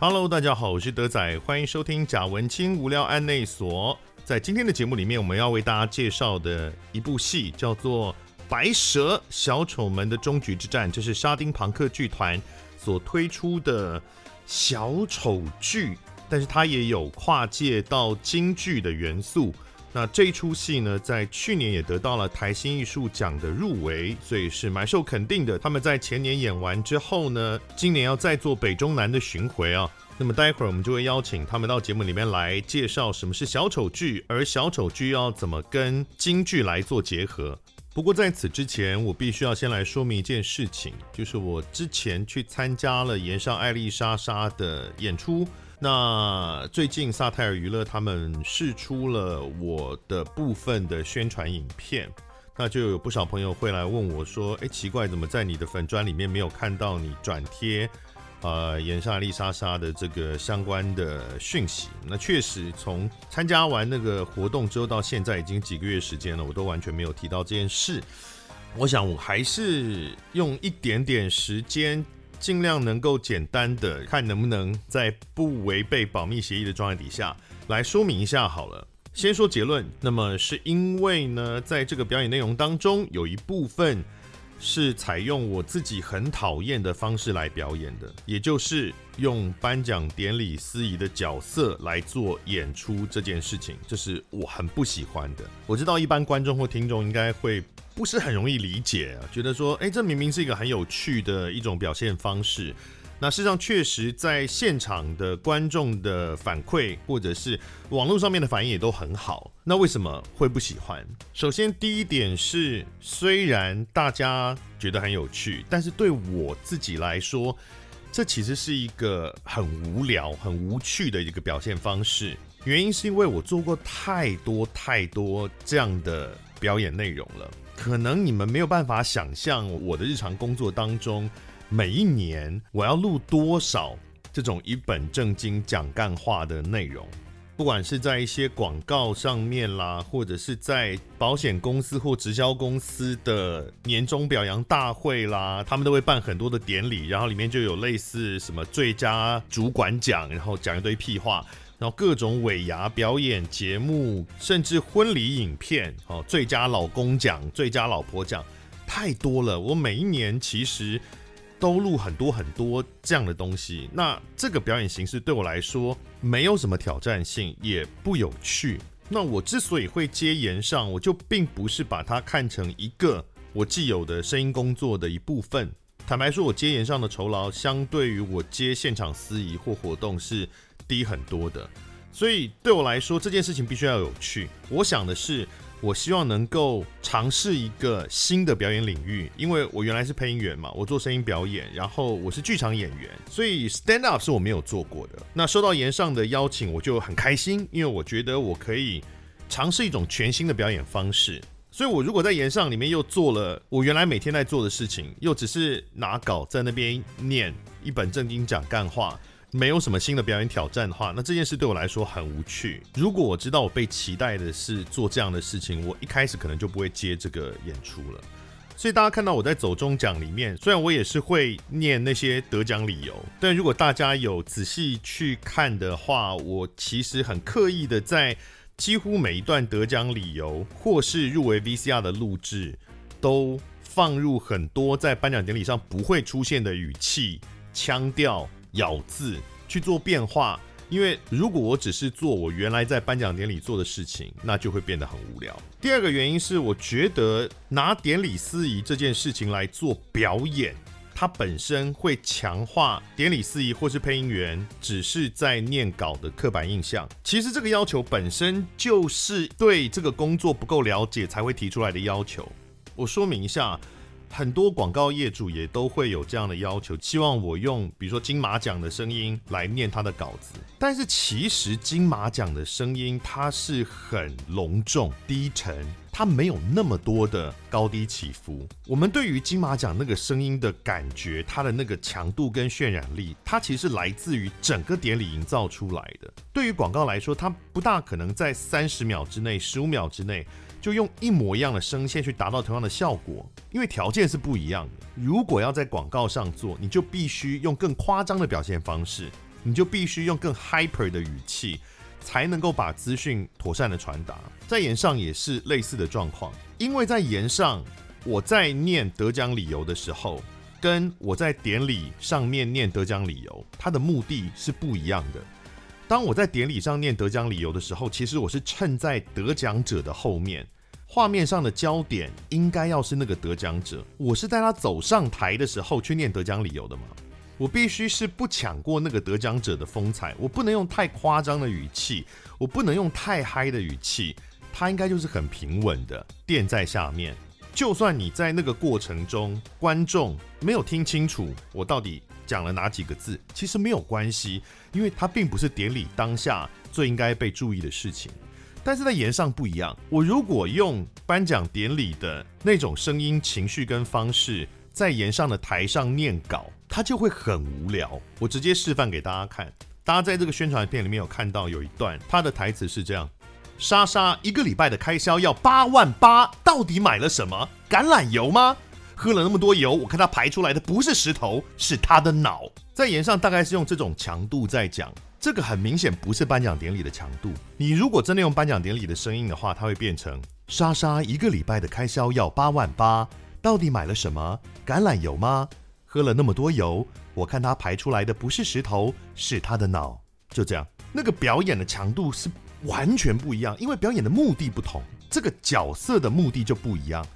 Hello，大家好，我是德仔，欢迎收听贾文清无聊案内所。在今天的节目里面，我们要为大家介绍的一部戏叫做《白蛇小丑们的终局之战》，这是沙丁庞克剧团所推出的小丑剧，但是它也有跨界到京剧的元素。那这一出戏呢，在去年也得到了台新艺术奖的入围，所以是蛮受肯定的。他们在前年演完之后呢，今年要再做北中南的巡回啊。那么待会儿我们就会邀请他们到节目里面来介绍什么是小丑剧，而小丑剧要怎么跟京剧来做结合。不过在此之前，我必须要先来说明一件事情，就是我之前去参加了岩上艾丽莎莎的演出。那最近萨泰尔娱乐他们释出了我的部分的宣传影片，那就有不少朋友会来问我说：“哎，奇怪，怎么在你的粉专里面没有看到你转贴呃演上艾丽莎莎的这个相关的讯息？”那确实，从参加完那个活动之后到现在已经几个月时间了，我都完全没有提到这件事。我想我还是用一点点时间。尽量能够简单的看能不能在不违背保密协议的状态底下来说明一下好了。先说结论，那么是因为呢，在这个表演内容当中，有一部分是采用我自己很讨厌的方式来表演的，也就是用颁奖典礼司仪的角色来做演出这件事情，这是我很不喜欢的。我知道一般观众或听众应该会。不是很容易理解啊，觉得说，诶，这明明是一个很有趣的一种表现方式。那事实上，确实在现场的观众的反馈，或者是网络上面的反应也都很好。那为什么会不喜欢？首先，第一点是，虽然大家觉得很有趣，但是对我自己来说，这其实是一个很无聊、很无趣的一个表现方式。原因是因为我做过太多太多这样的表演内容了。可能你们没有办法想象我的日常工作当中，每一年我要录多少这种一本正经讲干话的内容，不管是在一些广告上面啦，或者是在保险公司或直销公司的年终表扬大会啦，他们都会办很多的典礼，然后里面就有类似什么最佳主管奖，然后讲一堆屁话。然后各种尾牙表演节目，甚至婚礼影片，哦，最佳老公奖、最佳老婆奖，太多了。我每一年其实都录很多很多这样的东西。那这个表演形式对我来说没有什么挑战性，也不有趣。那我之所以会接延上，我就并不是把它看成一个我既有的声音工作的一部分。坦白说，我接延上的酬劳，相对于我接现场司仪或活动是。低很多的，所以对我来说这件事情必须要有趣。我想的是，我希望能够尝试一个新的表演领域，因为我原来是配音员嘛，我做声音表演，然后我是剧场演员，所以 stand up 是我没有做过的。那收到岩上的邀请，我就很开心，因为我觉得我可以尝试一种全新的表演方式。所以，我如果在岩上里面又做了我原来每天在做的事情，又只是拿稿在那边念一本正经讲干话。没有什么新的表演挑战的话，那这件事对我来说很无趣。如果我知道我被期待的是做这样的事情，我一开始可能就不会接这个演出了。所以大家看到我在走中奖里面，虽然我也是会念那些得奖理由，但如果大家有仔细去看的话，我其实很刻意的在几乎每一段得奖理由或是入围 VCR 的录制，都放入很多在颁奖典礼上不会出现的语气、腔调。咬字去做变化，因为如果我只是做我原来在颁奖典礼做的事情，那就会变得很无聊。第二个原因是，我觉得拿典礼司仪这件事情来做表演，它本身会强化典礼司仪或是配音员只是在念稿的刻板印象。其实这个要求本身就是对这个工作不够了解才会提出来的要求。我说明一下。很多广告业主也都会有这样的要求，希望我用比如说金马奖的声音来念他的稿子。但是其实金马奖的声音它是很隆重、低沉，它没有那么多的高低起伏。我们对于金马奖那个声音的感觉，它的那个强度跟渲染力，它其实是来自于整个典礼营造出来的。对于广告来说，它不大可能在三十秒之内、十五秒之内。就用一模一样的声线去达到同样的效果，因为条件是不一样的。如果要在广告上做，你就必须用更夸张的表现方式。你就必须用更 hyper 的语气，才能够把资讯妥善的传达。在言上也是类似的状况，因为在言上，我在念得奖理由的时候，跟我在典礼上面念得奖理由，它的目的是不一样的。当我在典礼上念得奖理由的时候，其实我是衬在得奖者的后面，画面上的焦点应该要是那个得奖者，我是在他走上台的时候去念得奖理由的嘛。我必须是不抢过那个得奖者的风采，我不能用太夸张的语气，我不能用太嗨的语气，他应该就是很平稳的垫在下面。就算你在那个过程中，观众没有听清楚我到底讲了哪几个字，其实没有关系，因为它并不是典礼当下最应该被注意的事情。但是在言上不一样，我如果用颁奖典礼的那种声音、情绪跟方式，在言上的台上念稿。他就会很无聊。我直接示范给大家看。大家在这个宣传片里面有看到有一段，他的台词是这样：莎莎一个礼拜的开销要八万八，到底买了什么？橄榄油吗？喝了那么多油，我看他排出来的不是石头，是他的脑。在言上大概是用这种强度在讲，这个很明显不是颁奖典礼的强度。你如果真的用颁奖典礼的声音的话，它会变成莎莎一个礼拜的开销要八万八，到底买了什么？橄榄油吗？喝了那么多油，我看他排出来的不是石头，是他的脑。就这样，那个表演的强度是完全不一样，因为表演的目的不同，这个角色的目的就不一样。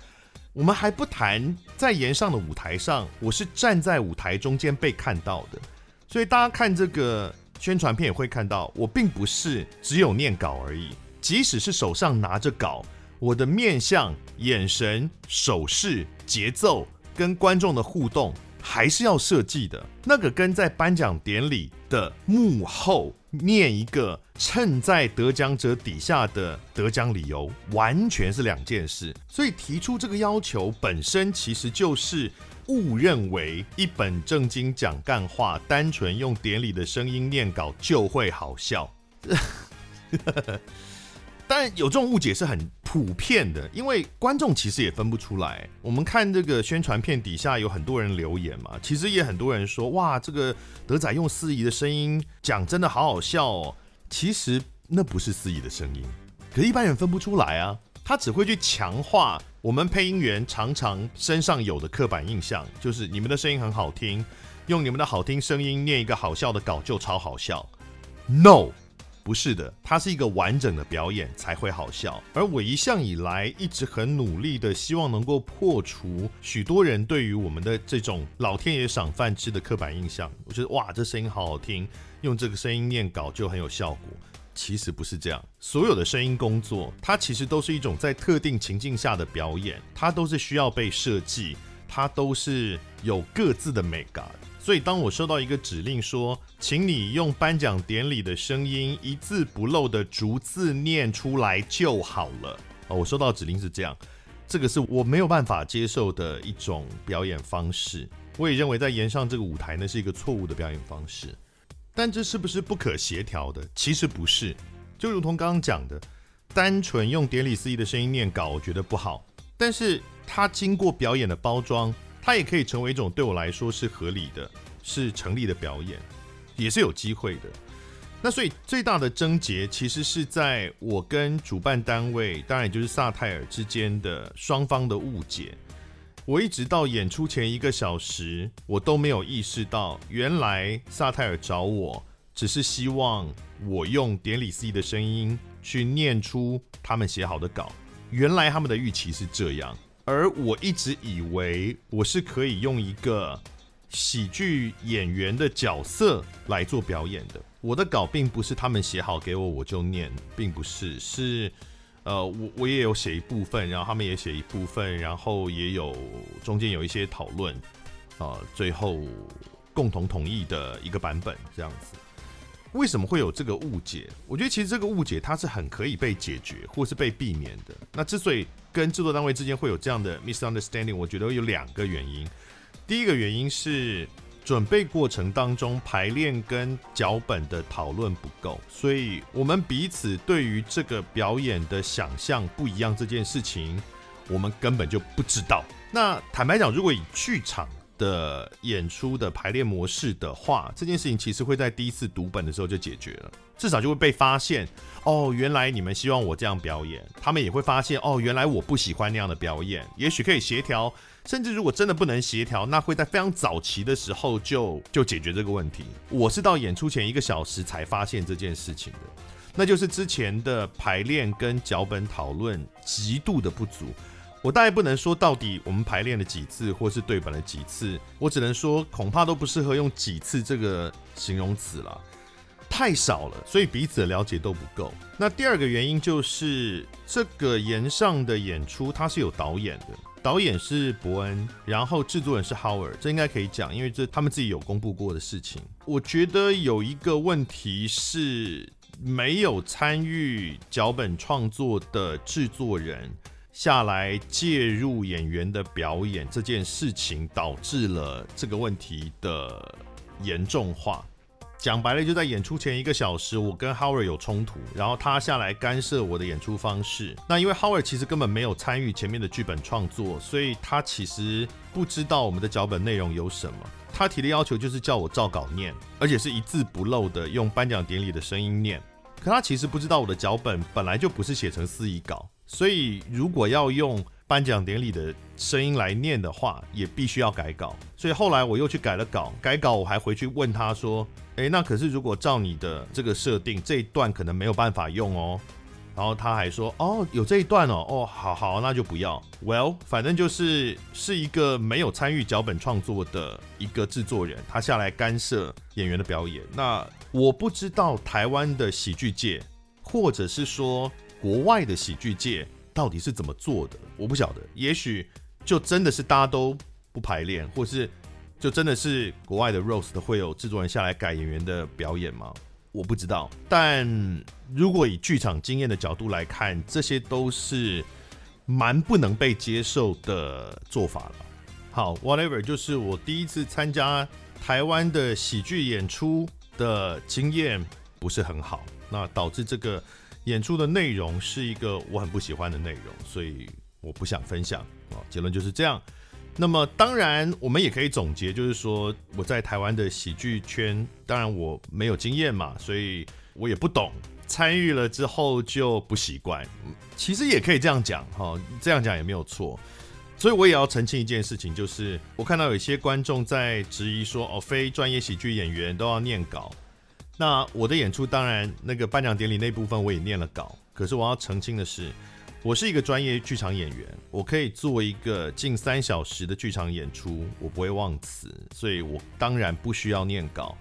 我们还不谈在言上的舞台上，我是站在舞台中间被看到的，所以大家看这个宣传片也会看到，我并不是只有念稿而已，即使是手上拿着稿，我的面相、眼神、手势、节奏跟观众的互动。还是要设计的，那个跟在颁奖典礼的幕后念一个趁在得奖者底下的得奖理由，完全是两件事。所以提出这个要求本身其实就是误认为一本正经讲干话，单纯用典礼的声音念稿就会好笑。但有这种误解是很普遍的，因为观众其实也分不出来。我们看这个宣传片底下有很多人留言嘛，其实也很多人说，哇，这个德仔用司仪的声音讲真的好好笑哦。其实那不是司仪的声音，可一般人分不出来啊。他只会去强化我们配音员常常身上有的刻板印象，就是你们的声音很好听，用你们的好听声音念一个好笑的稿就超好笑。No。不是的，它是一个完整的表演才会好笑。而我一向以来一直很努力的，希望能够破除许多人对于我们的这种老天爷赏饭吃的刻板印象。我觉得哇，这声音好好听，用这个声音念稿就很有效果。其实不是这样，所有的声音工作，它其实都是一种在特定情境下的表演，它都是需要被设计，它都是有各自的美感。所以，当我收到一个指令说，请你用颁奖典礼的声音一字不漏的逐字念出来就好了。哦，我收到指令是这样，这个是我没有办法接受的一种表演方式。我也认为在言上这个舞台呢是一个错误的表演方式。但这是不是不可协调的？其实不是。就如同刚刚讲的，单纯用典礼司仪的声音念稿，我觉得不好。但是它经过表演的包装。它也可以成为一种对我来说是合理的、是成立的表演，也是有机会的。那所以最大的症结其实是在我跟主办单位，当然也就是萨泰尔之间的双方的误解。我一直到演出前一个小时，我都没有意识到，原来萨泰尔找我只是希望我用典礼司仪的声音去念出他们写好的稿。原来他们的预期是这样。而我一直以为我是可以用一个喜剧演员的角色来做表演的。我的稿并不是他们写好给我我就念，并不是，是呃，我我也有写一部分，然后他们也写一部分，然后也有中间有一些讨论，啊、呃，最后共同同意的一个版本这样子。为什么会有这个误解？我觉得其实这个误解它是很可以被解决或是被避免的。那之所以跟制作单位之间会有这样的 misunderstanding，我觉得有两个原因。第一个原因是准备过程当中排练跟脚本的讨论不够，所以我们彼此对于这个表演的想象不一样。这件事情我们根本就不知道。那坦白讲，如果以剧场的演出的排练模式的话，这件事情其实会在第一次读本的时候就解决了，至少就会被发现。哦，原来你们希望我这样表演，他们也会发现哦，原来我不喜欢那样的表演，也许可以协调，甚至如果真的不能协调，那会在非常早期的时候就就解决这个问题。我是到演出前一个小时才发现这件事情的，那就是之前的排练跟脚本讨论极度的不足。我大概不能说到底我们排练了几次，或是对本了几次，我只能说恐怕都不适合用几次这个形容词了，太少了，所以彼此的了解都不够。那第二个原因就是这个炎上的演出它是有导演的，导演是伯恩，然后制作人是 Howard，这应该可以讲，因为这他们自己有公布过的事情。我觉得有一个问题是没有参与脚本创作的制作人。下来介入演员的表演这件事情，导致了这个问题的严重化。讲白了，就在演出前一个小时，我跟 Howard 有冲突，然后他下来干涉我的演出方式。那因为 Howard 其实根本没有参与前面的剧本创作，所以他其实不知道我们的脚本内容有什么。他提的要求就是叫我照稿念，而且是一字不漏的用颁奖典礼的声音念。可他其实不知道我的脚本本来就不是写成司仪稿。所以，如果要用颁奖典礼的声音来念的话，也必须要改稿。所以后来我又去改了稿，改稿我还回去问他说：“诶，那可是如果照你的这个设定，这一段可能没有办法用哦。”然后他还说：“哦，有这一段哦，哦，好好，那就不要。”Well，反正就是是一个没有参与脚本创作的一个制作人，他下来干涉演员的表演。那我不知道台湾的喜剧界，或者是说。国外的喜剧界到底是怎么做的？我不晓得，也许就真的是大家都不排练，或是就真的是国外的 roast 会有制作人下来改演员的表演吗？我不知道。但如果以剧场经验的角度来看，这些都是蛮不能被接受的做法了。好，whatever，就是我第一次参加台湾的喜剧演出的经验不是很好，那导致这个。演出的内容是一个我很不喜欢的内容，所以我不想分享啊。结论就是这样。那么当然，我们也可以总结，就是说我在台湾的喜剧圈，当然我没有经验嘛，所以我也不懂。参与了之后就不习惯，其实也可以这样讲哈，这样讲也没有错。所以我也要澄清一件事情，就是我看到有些观众在质疑说，哦，非专业喜剧演员都要念稿。那我的演出当然，那个颁奖典礼那部分我也念了稿。可是我要澄清的是，我是一个专业剧场演员，我可以做一个近三小时的剧场演出，我不会忘词，所以我当然不需要念稿。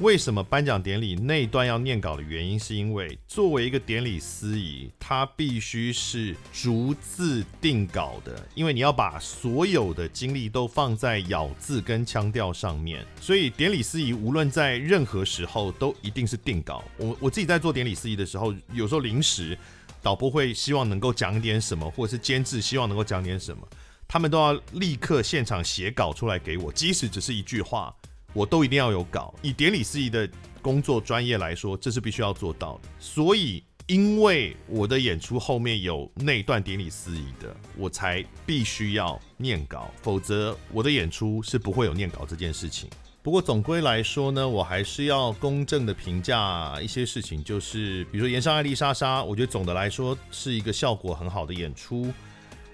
为什么颁奖典礼那段要念稿的原因，是因为作为一个典礼司仪，他必须是逐字定稿的，因为你要把所有的精力都放在咬字跟腔调上面，所以典礼司仪无论在任何时候都一定是定稿。我我自己在做典礼司仪的时候，有时候临时导播会希望能够讲点什么，或者是监制希望能够讲点什么，他们都要立刻现场写稿出来给我，即使只是一句话。我都一定要有稿，以典礼司仪的工作专业来说，这是必须要做到的。所以，因为我的演出后面有那段典礼司仪的，我才必须要念稿，否则我的演出是不会有念稿这件事情。不过总归来说呢，我还是要公正的评价一些事情，就是比如说《炎上艾丽莎莎》，我觉得总的来说是一个效果很好的演出。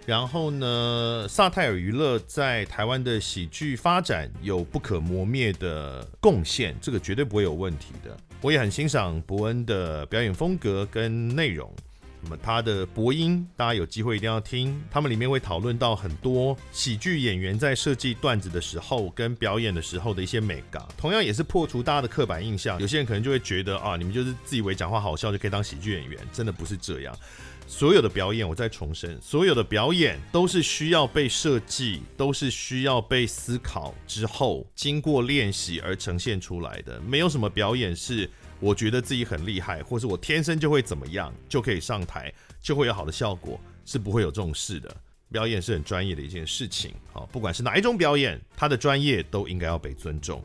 然后呢，萨泰尔娱乐在台湾的喜剧发展有不可磨灭的贡献，这个绝对不会有问题的。我也很欣赏伯恩的表演风格跟内容。那么他的播音，大家有机会一定要听。他们里面会讨论到很多喜剧演员在设计段子的时候跟表演的时候的一些美感，同样也是破除大家的刻板印象。有些人可能就会觉得啊，你们就是自以为讲话好笑就可以当喜剧演员，真的不是这样。所有的表演，我再重申，所有的表演都是需要被设计，都是需要被思考之后，经过练习而呈现出来的。没有什么表演是我觉得自己很厉害，或是我天生就会怎么样，就可以上台，就会有好的效果，是不会有这种事的。表演是很专业的一件事情，好，不管是哪一种表演，他的专业都应该要被尊重。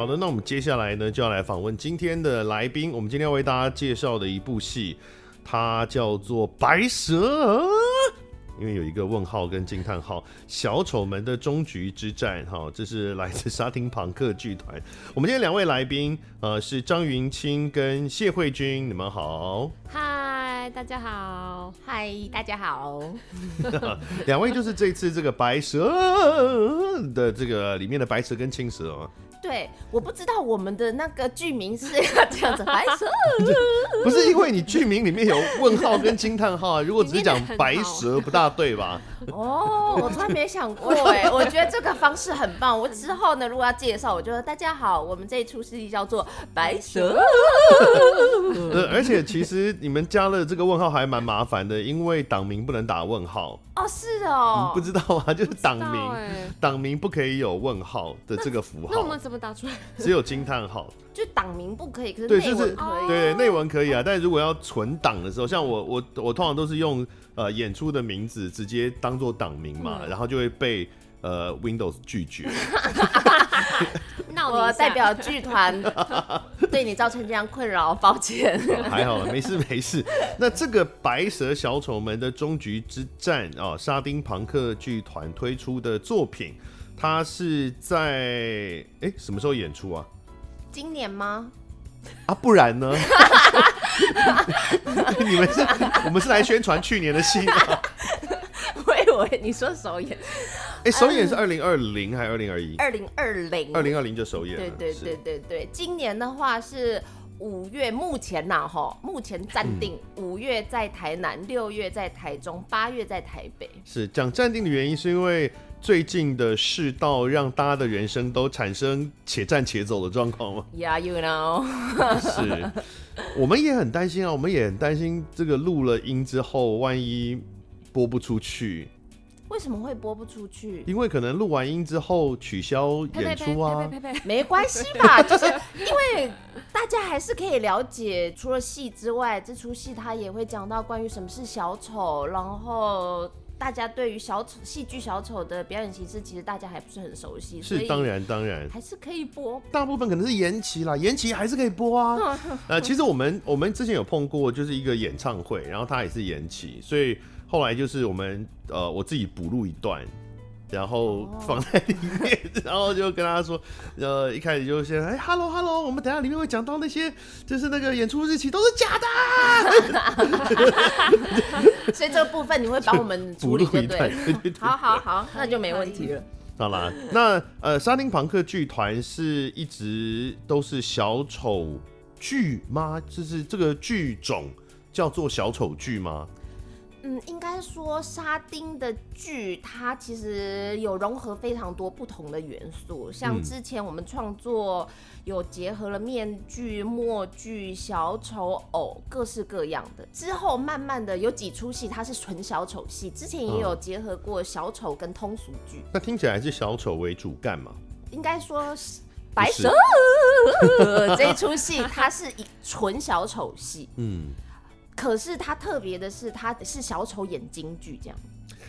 好的，那我们接下来呢就要来访问今天的来宾。我们今天要为大家介绍的一部戏，它叫做《白蛇》，因为有一个问号跟惊叹号，小丑们的终局之战。哈，这是来自沙丁庞克剧团。我们今天两位来宾，呃，是张云清跟谢慧君，你们好。嗨，大家好。嗨，大家好。两位就是这次这个白蛇的这个里面的白蛇跟青蛇哦。对，我不知道我们的那个剧名是要这样子，白蛇。不是因为你剧名里面有问号跟惊叹号啊，如果只是讲白蛇不大对吧？哦，我从来没想过哎，我觉得这个方式很棒。我之后呢，如果要介绍，我就说大家好，我们这一出戏叫做白蛇。呃，而且其实你们加了这个问号还蛮麻烦的，因为党名不能打问号。哦，是哦，你不知道啊？就是党名，党名不可以有问号的这个符号。那我们怎么打出来？只有惊叹号。就党名不可以，可是内文可以。对，内文可以啊，但是如果要存档的时候，像我我我通常都是用呃演出的名字直接当做党名嘛，然后就会被呃 Windows 拒绝。那我代表剧团 对你造成这样困扰，抱歉。还好，没事没事。那这个白蛇小丑们的终局之战啊，沙丁庞克剧团推出的作品，它是在哎什么时候演出啊？今年吗？啊，不然呢？你们是，我们是来宣传去年的戏吗？我以为你说首演，哎、欸，首演是二零二零还是二零二一？二零二零，二零二零就首演了。对对对对对，今年的话是五月，目前呐哈，目前暂定五月在台南，六月在台中，八月在台北。是讲暂定的原因是因为。最近的世道让大家的人生都产生且战且走的状况吗？Yeah, you know 是，我们也很担心啊，我们也很担心这个录了音之后，万一播不出去。为什么会播不出去？因为可能录完音之后取消演出啊。呸呸呸呸呸，没关系吧？就是因为大家还是可以了解，除了戏之外，这出戏它也会讲到关于什么是小丑，然后。大家对于小丑戏剧小丑的表演形式，其实大家还不是很熟悉，是当然当然还是可以播。大部分可能是延期啦，延期还是可以播啊。呃，其实我们我们之前有碰过，就是一个演唱会，然后它也是延期，所以后来就是我们呃我自己补录一段。然后放在里面，哦、然后就跟他说，呃，一开始就先，哎，hello hello，我们等下里面会讲到那些，就是那个演出日期都是假的，所以这个部分你会帮我们处理对，对对？好好好，那就没问题了。好啦，那呃，沙丁庞克剧团是一直都是小丑剧吗？就是这个剧种叫做小丑剧吗？嗯，应该说沙丁的剧，它其实有融合非常多不同的元素。像之前我们创作有结合了面具、默剧、小丑偶，各式各样的。之后慢慢的有几出戏它是纯小丑戏，之前也有结合过小丑跟通俗剧。嗯。那听起来是小丑为主干嘛？应该说是白蛇 这一出戏，它是一纯小丑戏。嗯。可是他特别的是，他是小丑演京剧这样。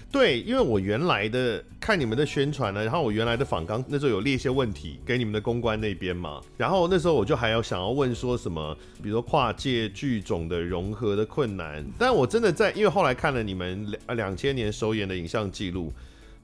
对，因为我原来的看你们的宣传呢，然后我原来的访纲那时候有列一些问题给你们的公关那边嘛，然后那时候我就还要想要问说什么，比如说跨界剧种的融合的困难。但我真的在，因为后来看了你们两两千年首演的影像记录，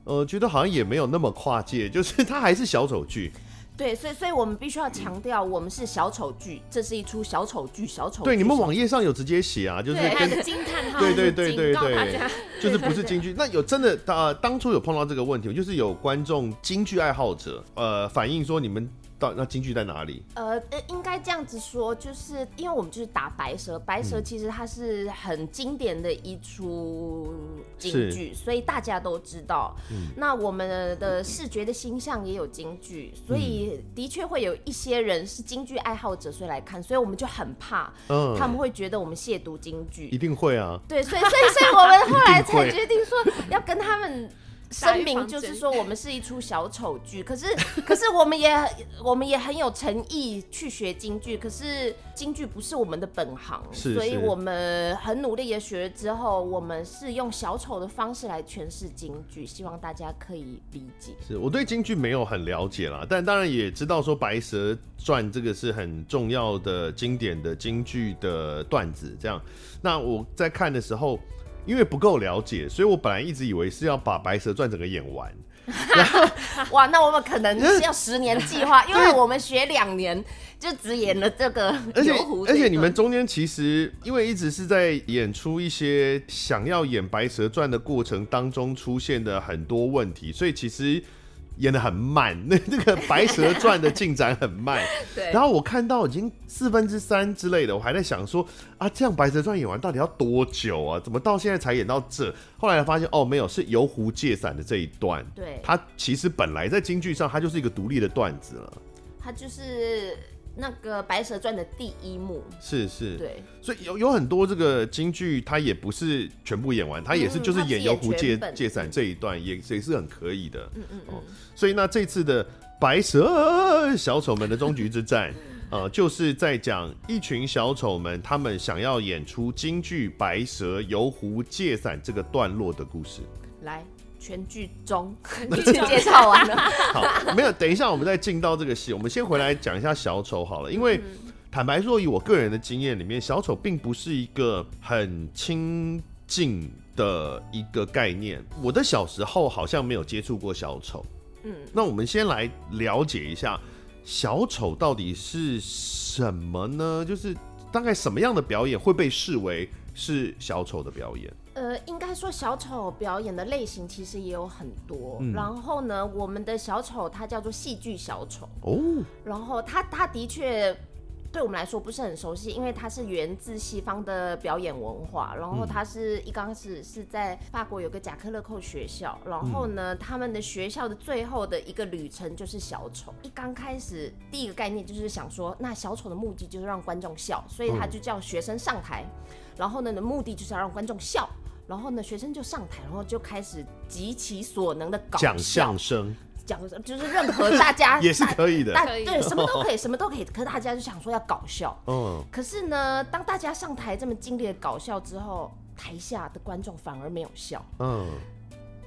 呃，觉得好像也没有那么跨界，就是它还是小丑剧。对，所以所以我们必须要强调，我们是小丑剧，这是一出小丑剧，小丑剧。对，你们网页上有直接写啊，就是跟惊叹号，对对对对对，就是不是京剧。那有真的，呃，当初有碰到这个问题，就是有观众京剧爱好者，呃，反映说你们。到那京剧在哪里？呃呃，应该这样子说，就是因为我们就是打白蛇，白蛇其实它是很经典的一出京剧，所以大家都知道。嗯、那我们的视觉的形象也有京剧，所以的确会有一些人是京剧爱好者，所以来看，所以我们就很怕，嗯，他们会觉得我们亵渎京剧。一定会啊。对，所以所以所以我们后来 才决定说要跟他们。声明就是说，我们是一出小丑剧，可是可是我们也我们也很有诚意去学京剧，可是京剧不是我们的本行，是是所以我们很努力的学了之后，我们是用小丑的方式来诠释京剧，希望大家可以理解。是我对京剧没有很了解啦，但当然也知道说《白蛇传》这个是很重要的经典的京剧的段子，这样。那我在看的时候。因为不够了解，所以我本来一直以为是要把《白蛇传》整个演完。哇，那我们可能是要十年计划，因为我们学两年就只演了这个。而且 而且你们中间其实因为一直是在演出一些想要演《白蛇传》的过程当中出现的很多问题，所以其实。演的很慢，那 那个《白蛇传》的进展很慢。对。然后我看到已经四分之三之类的，我还在想说啊，这样《白蛇传》演完到底要多久啊？怎么到现在才演到这？后来发现哦，没有，是游湖借伞的这一段。对。它其实本来在京剧上，它就是一个独立的段子了。它就是。那个《白蛇传》的第一幕是是，对，所以有有很多这个京剧，它也不是全部演完，它也是就是演游湖借借伞这一段，也也是很可以的。嗯嗯嗯。所以那这次的白蛇小丑们的终局之战，呃，就是在讲一群小丑们他们想要演出京剧《白蛇游湖借伞》这个段落的故事。来。全剧终，剧介绍完了。好，没有，等一下，我们再进到这个戏。我们先回来讲一下小丑好了，因为坦白说，以我个人的经验里面，小丑并不是一个很亲近的一个概念。我的小时候好像没有接触过小丑。嗯，那我们先来了解一下小丑到底是什么呢？就是大概什么样的表演会被视为是小丑的表演？呃，应该说小丑表演的类型其实也有很多。嗯、然后呢，我们的小丑他叫做戏剧小丑。哦。然后他他的确对我们来说不是很熟悉，因为它是源自西方的表演文化。然后他是一刚开始是在法国有个贾克勒寇学校。然后呢，他们的学校的最后的一个旅程就是小丑。一刚开始第一个概念就是想说，那小丑的目的就是让观众笑，所以他就叫学生上台。然后呢，的目的就是要让观众笑。然后呢，学生就上台，然后就开始极其所能的搞笑，讲相声，讲就是任何大家 也是可以的，对，什么都可以，什么都可以。可是大家就想说要搞笑，嗯。可是呢，当大家上台这么尽力的搞笑之后，台下的观众反而没有笑，嗯。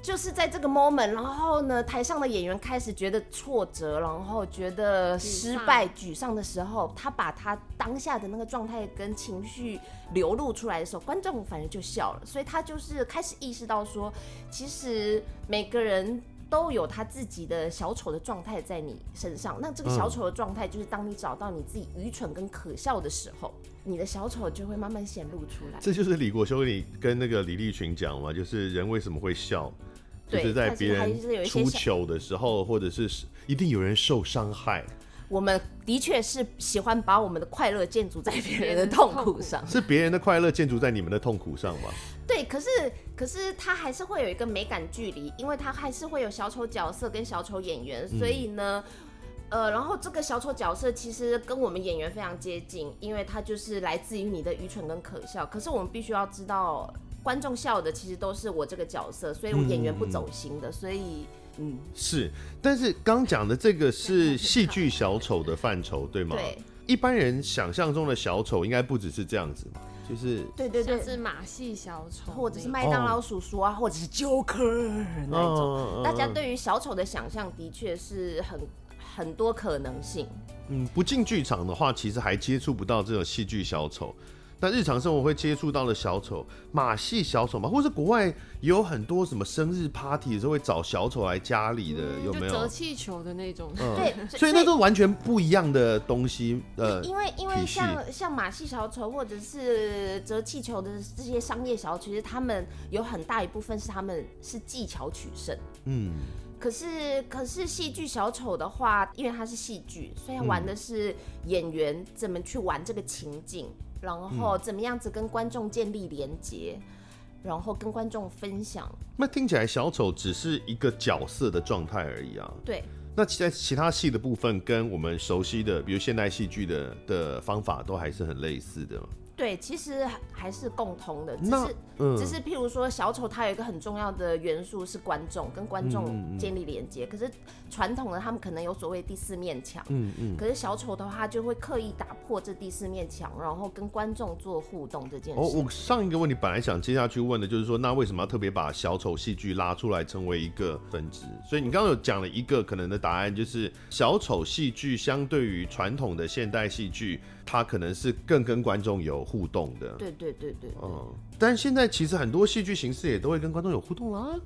就是在这个 moment，然后呢，台上的演员开始觉得挫折，然后觉得失败、沮丧的时候，他把他当下的那个状态跟情绪流露出来的时候，观众反而就笑了。所以他就是开始意识到说，其实每个人都有他自己的小丑的状态在你身上。那这个小丑的状态，就是当你找到你自己愚蠢跟可笑的时候，你的小丑就会慢慢显露出来。这就是李国修你跟那个李立群讲嘛，就是人为什么会笑？就是在别人出糗的时候，或者是一定有人受伤害。我们的确是喜欢把我们的快乐建筑在别人的痛苦上，是别人的快乐建筑在你们的痛苦上吗？对，可是可是他还是会有一个美感距离，因为他还是会有小丑角色跟小丑演员，所以呢，嗯、呃，然后这个小丑角色其实跟我们演员非常接近，因为他就是来自于你的愚蠢跟可笑。可是我们必须要知道。观众笑的其实都是我这个角色，所以我演员不走心的，嗯、所以嗯。是，但是刚讲的这个是戏剧小丑的范畴，对吗？对，一般人想象中的小丑应该不只是这样子嘛，就是对对对，是马戏小丑，或者是麦当劳叔叔啊，哦、或者是 Joker 那一种，哦、大家对于小丑的想象的确是很很多可能性。嗯，不进剧场的话，其实还接触不到这种戏剧小丑。但日常生活会接触到的小丑，马戏小丑嘛，或者是国外也有很多什么生日 party 的时候会找小丑来家里的，嗯、有没有？折气球的那种。嗯、对，所以那都完全不一样的东西。呃，因为因为像像马戏小丑或者是折气球的这些商业小丑，其实他们有很大一部分是他们是技巧取胜。嗯。可是可是戏剧小丑的话，因为它是戏剧，所以玩的是演员怎么去玩这个情境。然后怎么样子跟观众建立连接，嗯、然后跟观众分享。那听起来小丑只是一个角色的状态而已啊。对。那在其他戏的部分，跟我们熟悉的，比如现代戏剧的的方法，都还是很类似的。对，其实还是共通的，只是、嗯只是譬如说小丑他有一个很重要的元素是观众，跟观众建立连接。嗯嗯嗯可是传统的他们可能有所谓第四面墙，嗯嗯，可是小丑的话，他就会刻意打破这第四面墙，然后跟观众做互动这件事。哦，我上一个问题本来想接下去问的就是说，那为什么要特别把小丑戏剧拉出来成为一个分支？所以你刚刚有讲了一个可能的答案，就是小丑戏剧相对于传统的现代戏剧，它可能是更跟观众有互动的。对对对对对，嗯，但现在其实很多戏剧形式也都会跟观众有互动啦。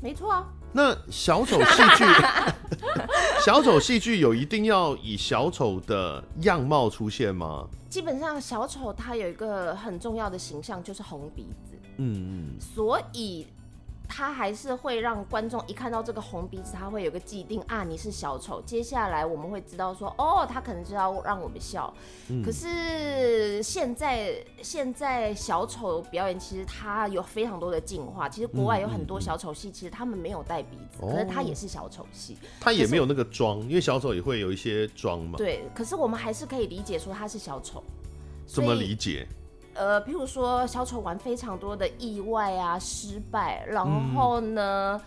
没错啊。那小丑戏剧，小丑戏剧有一定要以小丑的样貌出现吗？基本上小丑他有一个很重要的形象就是红鼻子，嗯嗯，所以他还是会让观众一看到这个红鼻子，他会有个既定啊，你是小丑。接下来我们会知道说，哦，他可能就要让我们笑。嗯可是现在现在小丑表演其实他有非常多的进化。其实国外有很多小丑戏，其实他们没有带鼻子，哦可是他也是小丑戏。他也没有那个妆，因为小丑也会有一些妆嘛。对，可是我们还是可以理解说他是小丑。怎么理解？呃，譬如说小丑玩非常多的意外啊、失败，然后呢，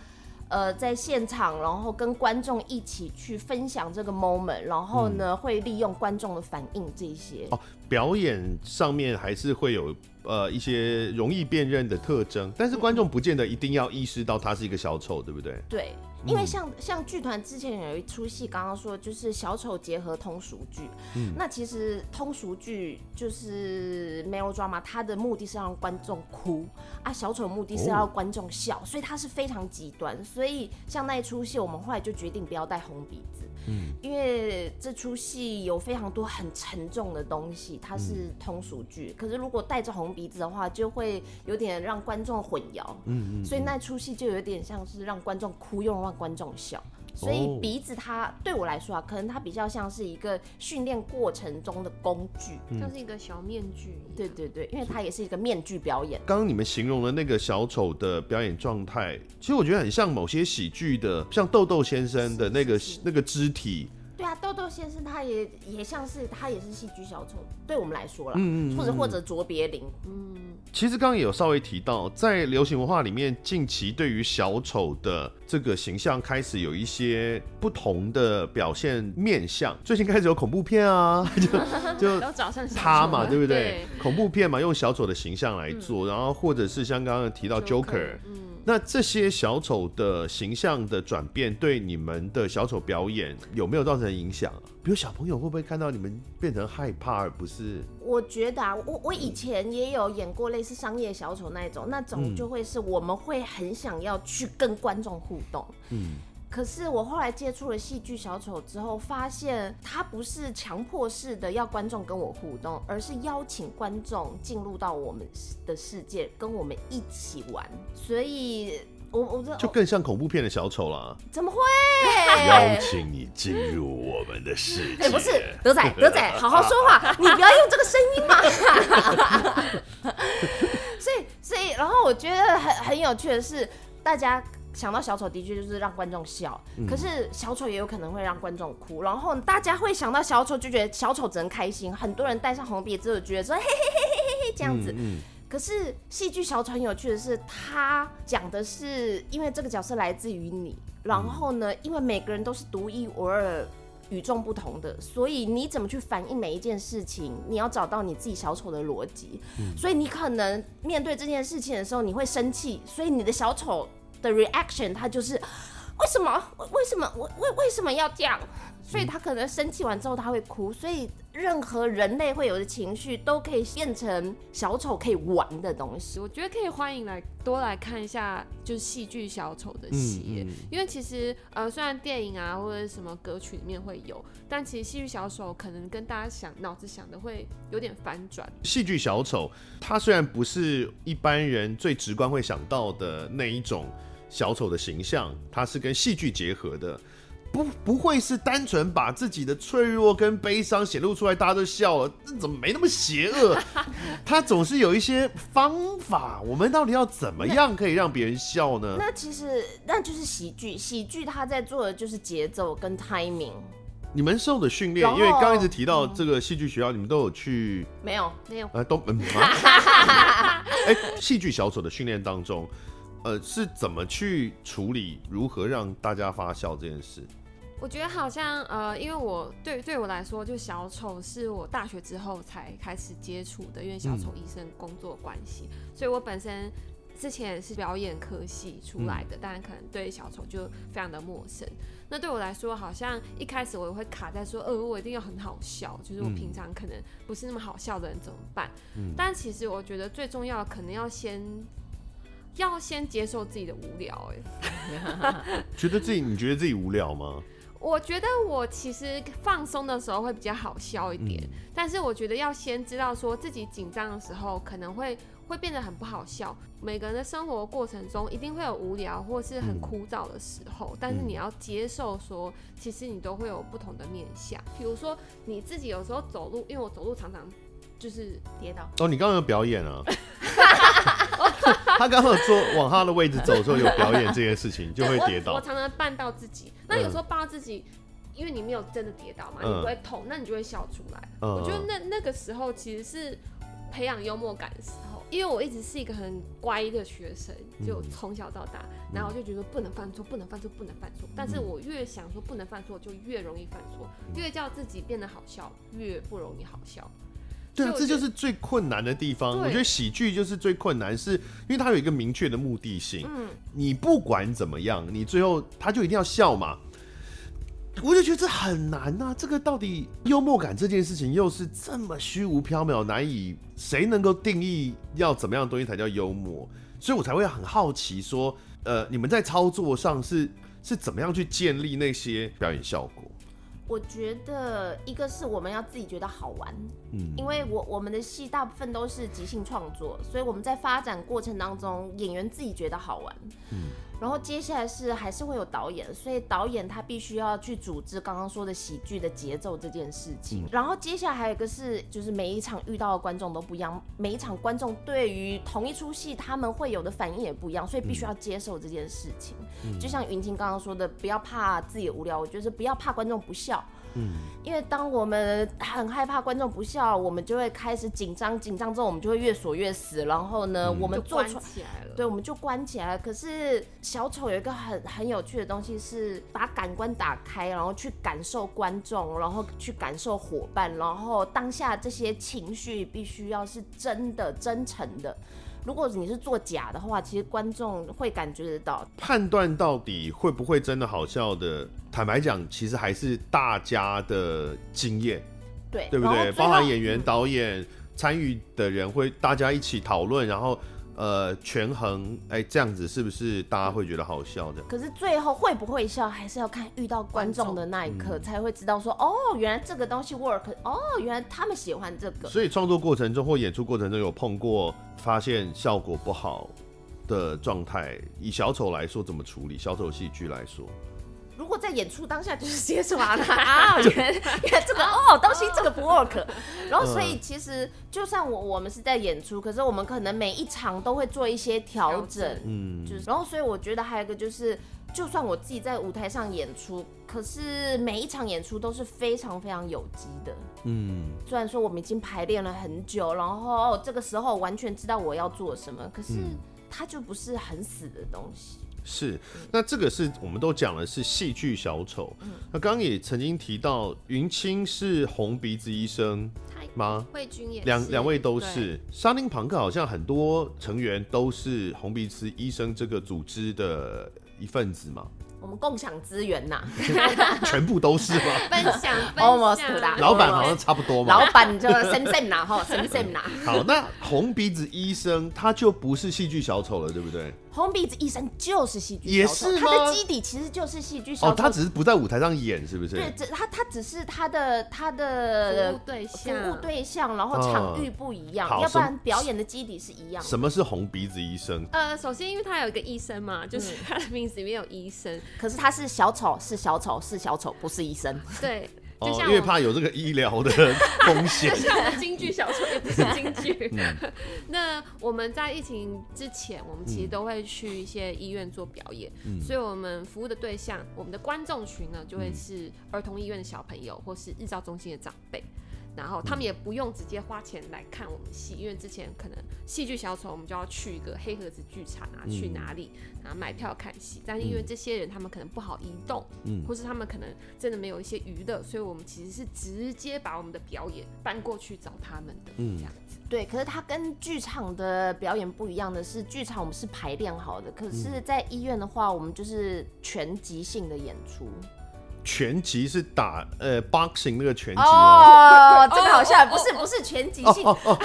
呃，在现场，然后跟观众一起去分享这个 moment，然后呢，会利用观众的反应这些。哦，表演上面还是会有呃一些容易辨认的特征，但是观众不见得一定要意识到他是一个小丑，对不对？对，因为像像剧团之前有一出戏，刚刚说就是小丑结合通俗剧。那其实通俗剧就是 melodrama，它的目的是让观众哭啊，小丑目的是要观众笑，所以它是非常极端。所以像那一出戏，我们后来就决定不要带红鼻子。嗯，因为这出戏有非常多很沉重的东西，它是通俗剧。可是如果带着红鼻子的话，就会有点让观众混淆。嗯嗯。所以那出戏就有点像是让观众哭，又让观众笑。所以鼻子它对我来说啊，可能它比较像是一个训练过程中的工具。像是一个小面具。对对对，因为它也是一个面具表演。刚刚你们形容的那个小丑的表演状态，其实我觉得很像某些喜剧的，像豆豆先生的那个那个肢体。对啊，豆豆先生他也也像是他也是戏剧小丑，对我们来说啦，嗯或者或者卓别林，嗯其实刚刚也有稍微提到，在流行文化里面，近期对于小丑的这个形象开始有一些不同的表现面向。最近开始有恐怖片啊，就 就他嘛，对不对？对恐怖片嘛，用小丑的形象来做，然后或者是像刚刚提到 Joker，嗯，那这些小丑的形象的转变，对你们的小丑表演有没有造成影响啊？比如小朋友会不会看到你们变成害怕，而不是？我觉得啊，我我以前也有演过类似商业小丑那一种，那种就会是我们会很想要去跟观众互动，嗯，可是我后来接触了戏剧小丑之后，发现他不是强迫式的要观众跟我互动，而是邀请观众进入到我们的世界，跟我们一起玩。所以我，我我这就更像恐怖片的小丑啦。怎么会？邀请你进入我们的世界。哎、不是德仔，德仔，好好说话，你不要用这个声音嘛。所以，所以，然后我觉得很很有趣的是，大家想到小丑的确就是让观众笑，可是小丑也有可能会让观众哭。然后大家会想到小丑，就觉得小丑只能开心。很多人戴上红鼻子，就觉得说嘿嘿嘿嘿嘿嘿这样子。嗯嗯可是戏剧小丑很有趣的是，他讲的是因为这个角色来自于你，然后呢，因为每个人都是独一无二、与众不同的，所以你怎么去反映每一件事情，你要找到你自己小丑的逻辑。所以你可能面对这件事情的时候，你会生气，所以你的小丑的 reaction 他就是为什么？为什么？为为为什么要这样？所以他可能生气完之后他会哭，所以任何人类会有的情绪都可以变成小丑可以玩的东西。我觉得可以欢迎来多来看一下，就是戏剧小丑的戏，嗯嗯因为其实呃虽然电影啊或者什么歌曲里面会有，但其实戏剧小丑可能跟大家想脑子想的会有点反转。戏剧小丑，它虽然不是一般人最直观会想到的那一种小丑的形象，它是跟戏剧结合的。不不会是单纯把自己的脆弱跟悲伤显露出来，大家都笑了，这怎么没那么邪恶？他总是有一些方法，我们到底要怎么样可以让别人笑呢？那其实那就是喜剧，喜剧他在做的就是节奏跟 timing。你们受的训练，因为刚刚一直提到这个戏剧学校，你们都有去？没有，没有。呃，都嗯 哎，戏剧小丑的训练当中，呃，是怎么去处理，如何让大家发笑这件事？我觉得好像呃，因为我对对我来说，就小丑是我大学之后才开始接触的，因为小丑医生工作关系，嗯、所以我本身。之前是表演科系出来的，当然可能对小丑就非常的陌生。那对我来说，好像一开始我也会卡在说，呃，我一定要很好笑，就是我平常可能不是那么好笑的人怎么办？嗯。但其实我觉得最重要的，可能要先要先接受自己的无聊。哎，觉得自己你觉得自己无聊吗？我觉得我其实放松的时候会比较好笑一点，但是我觉得要先知道说自己紧张的时候可能会。会变得很不好笑。每个人的生活过程中一定会有无聊或是很枯燥的时候，嗯、但是你要接受说，其实你都会有不同的面相。比如说你自己有时候走路，因为我走路常常就是跌倒。哦，你刚刚有表演啊？他刚好坐往他的位置走的时候有表演这件事情，就会跌倒。我，我常常绊到自己，那有时候绊到自己，因为你没有真的跌倒嘛，嗯、你不会痛，那你就会笑出来。嗯、我觉得那那个时候其实是培养幽默感的时候。因为我一直是一个很乖的学生，就从小到大，嗯、然后我就觉得不能犯错，不能犯错，不能犯错。但是我越想说不能犯错，就越容易犯错。嗯、越叫自己变得好笑，越不容易好笑。对啊，这就是最困难的地方。我觉得喜剧就是最困难，是因为它有一个明确的目的性。嗯，你不管怎么样，你最后他就一定要笑嘛。我就觉得这很难呐、啊，这个到底幽默感这件事情又是这么虚无缥缈，难以谁能够定义要怎么样的东西才叫幽默？所以我才会很好奇说，呃，你们在操作上是是怎么样去建立那些表演效果？我觉得一个是我们要自己觉得好玩，嗯，因为我我们的戏大部分都是即兴创作，所以我们在发展过程当中，演员自己觉得好玩，嗯。然后接下来是还是会有导演，所以导演他必须要去组织刚刚说的喜剧的节奏这件事情。然后接下来还有一个是，就是每一场遇到的观众都不一样，每一场观众对于同一出戏他们会有的反应也不一样，所以必须要接受这件事情。就像云清刚刚说的，不要怕自己无聊，我觉得不要怕观众不笑。嗯，因为当我们很害怕观众不笑，我们就会开始紧张，紧张之后我们就会越锁越死，然后呢，嗯、我们做出来了，对，我们就关起来了。可是小丑有一个很很有趣的东西，是把感官打开，然后去感受观众，然后去感受伙伴，然后当下这些情绪必须要是真的、真诚的。如果你是做假的话，其实观众会感觉得到。判断到底会不会真的好笑的，坦白讲，其实还是大家的经验，对，对不对？包含演员、导演、参与的人会大家一起讨论，然后。呃，权衡，哎，这样子是不是大家会觉得好笑的？可是最后会不会笑，还是要看遇到观众的那一刻才会知道说，说、嗯、哦，原来这个东西 work，哦，原来他们喜欢这个。所以创作过程中或演出过程中有碰过发现效果不好的状态，以小丑来说怎么处理？小丑戏剧来说。如果在演出当下就是接受啊，啊，原来原来这个哦东西这个不 work，然后所以其实就算我我们是在演出，可是我们可能每一场都会做一些调整，嗯，就是然后所以我觉得还有一个就是，就算我自己在舞台上演出，可是每一场演出都是非常非常有机的，嗯，虽然说我们已经排练了很久，然后这个时候完全知道我要做什么，可是它就不是很死的东西。是，那这个是我们都讲的是戏剧小丑。嗯、那刚刚也曾经提到，云清是红鼻子医生吗？卉君也是，两两位都是。沙丁庞克好像很多成员都是红鼻子医生这个组织的一份子嘛。我们共享资源呐，全部都是吗？分享 分享，老板好像差不多嘛。老板就深圳呐，哈，深圳呐。好，那红鼻子医生他就不是戏剧小丑了，对不对？红鼻子医生就是戏剧小丑，他的基底其实就是戏剧小丑。哦，他只是不在舞台上演，是不是？对，只他他只是他的他的服务对象，服务对象，然后场域不一样，要不然表演的基底是一样。什么是红鼻子医生？呃，首先因为他有一个医生嘛，就是他的名字里面有医生。可是他是小丑，是小丑，是小丑，不是医生。对，因为怕有这个医疗的风 险。就像我们京剧小说也不是京剧。那我们在疫情之前，我们其实都会去一些医院做表演，嗯、所以我们服务的对象，我们的观众群呢，就会是儿童医院的小朋友，或是日照中心的长辈。然后他们也不用直接花钱来看我们戏，因为之前可能戏剧小丑我们就要去一个黑盒子剧场啊，去哪里啊买票看戏。但是因为这些人他们可能不好移动，嗯，或是他们可能真的没有一些娱乐，所以我们其实是直接把我们的表演搬过去找他们的，嗯，这样子。对，可是它跟剧场的表演不一样的是，剧场我们是排练好的，可是在医院的话，我们就是全即兴的演出。拳击是打呃 boxing 那个拳击哦，这个好像不是不是全即兴哦哦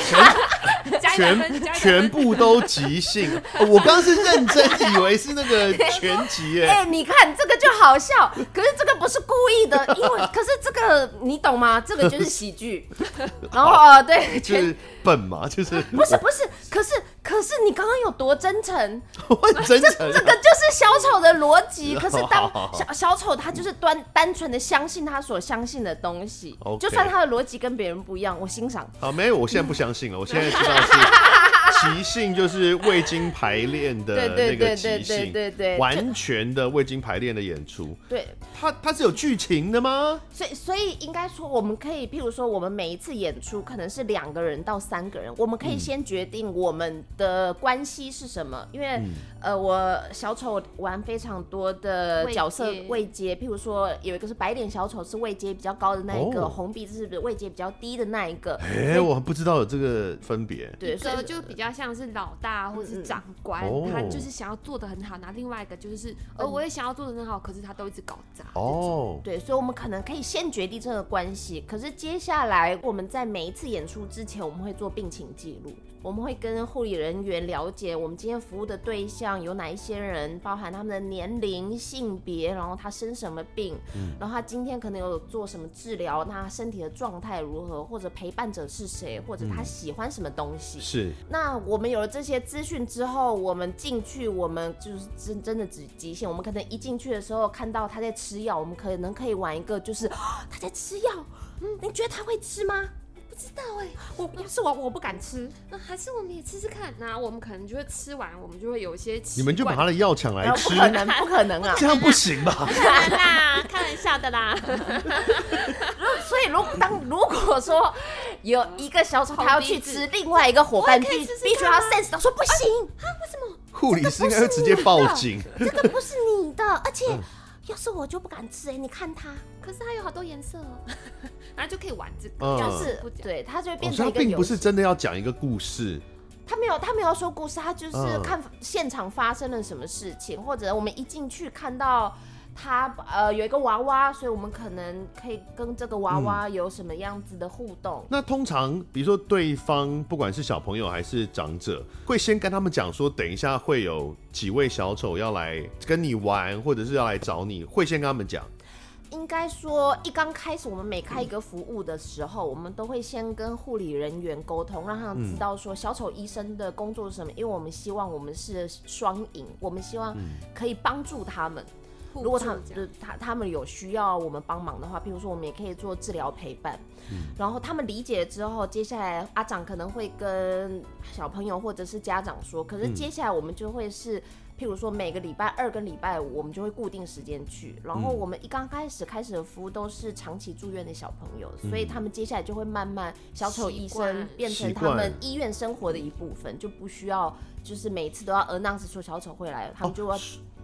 全全全部都即兴，我刚刚是认真以为是那个拳击 哎，你看这个就好笑，可是这个不是故意的，因为可是这个你懂吗？这个就是喜剧，然后呃对，就是笨嘛，就是不是不是，可是可是你刚刚有多真诚，我很真诚，这个就是小丑的逻辑，可是当小小丑他就是端。单纯的相信他所相信的东西.就算他的逻辑跟别人不一样，我欣赏。啊，没有，我现在不相信了，我现在知道是即兴，就是未经排练的 那个即兴，对对对，完全的未经排练的演出。对，他他是有剧情的吗？所以所以应该说，我们可以，譬如说，我们每一次演出可能是两个人到三个人，我们可以先决定我们的关系是什么，因为、嗯、呃，我小丑玩非常多的角色位阶，譬如说。有一个是白脸小丑，是位阶比较高的那一个；红鼻子是位阶比较低的那一个。哎，我不知道有这个分别。对，所以就比较像是老大或者是长官，他就是想要做的很好。那另外一个就是，呃，我也想要做的很好，可是他都一直搞砸。哦，对，所以我们可能可以先决定这个关系，可是接下来我们在每一次演出之前，我们会做病情记录。我们会跟护理人员了解我们今天服务的对象有哪一些人，包含他们的年龄、性别，然后他生什么病，嗯、然后他今天可能有做什么治疗，那他身体的状态如何，或者陪伴者是谁，或者他喜欢什么东西。是。那我们有了这些资讯之后，我们进去，我们就是真真的只极限。我们可能一进去的时候看到他在吃药，我们可能可以玩一个，就是他在吃药。嗯，你觉得他会吃吗？知道哎，我不是我，我不敢吃。那还是我们也吃吃看。那我们可能就会吃完，我们就会有一些。你们就把他的药抢来吃？不可能，不可能啊！这样不行吧？不可能啦，开玩笑的啦。所以，如当如果说有一个小丑他要去吃另外一个伙伴，必必须要 sense 到说不行啊？为什么？护理师应该会直接报警。这个不是你的，而且。要是我就不敢吃哎、欸，你看它，可是它有好多颜色哦，然后就可以玩这个，嗯、就是对，它就会变成一个、哦、并不是真的要讲一个故事，他没有，他没有说故事，他就是看现场发生了什么事情，嗯、或者我们一进去看到。他呃有一个娃娃，所以我们可能可以跟这个娃娃有什么样子的互动。嗯、那通常，比如说对方不管是小朋友还是长者，会先跟他们讲说，等一下会有几位小丑要来跟你玩，或者是要来找你，会先跟他们讲。应该说，一刚开始我们每开一个服务的时候，嗯、我们都会先跟护理人员沟通，让他们知道说小丑医生的工作是什么，因为我们希望我们是双赢，我们希望可以帮助他们。如果他就他他们有需要我们帮忙的话，譬如说我们也可以做治疗陪伴，嗯、然后他们理解之后，接下来阿长可能会跟小朋友或者是家长说，可是接下来我们就会是，譬如说每个礼拜二跟礼拜五，我们就会固定时间去，然后我们一刚开始开始的服务都是长期住院的小朋友，所以他们接下来就会慢慢小丑医生变成他们医院生活的一部分，就不需要就是每次都要 announce 说小丑会来，他们就要。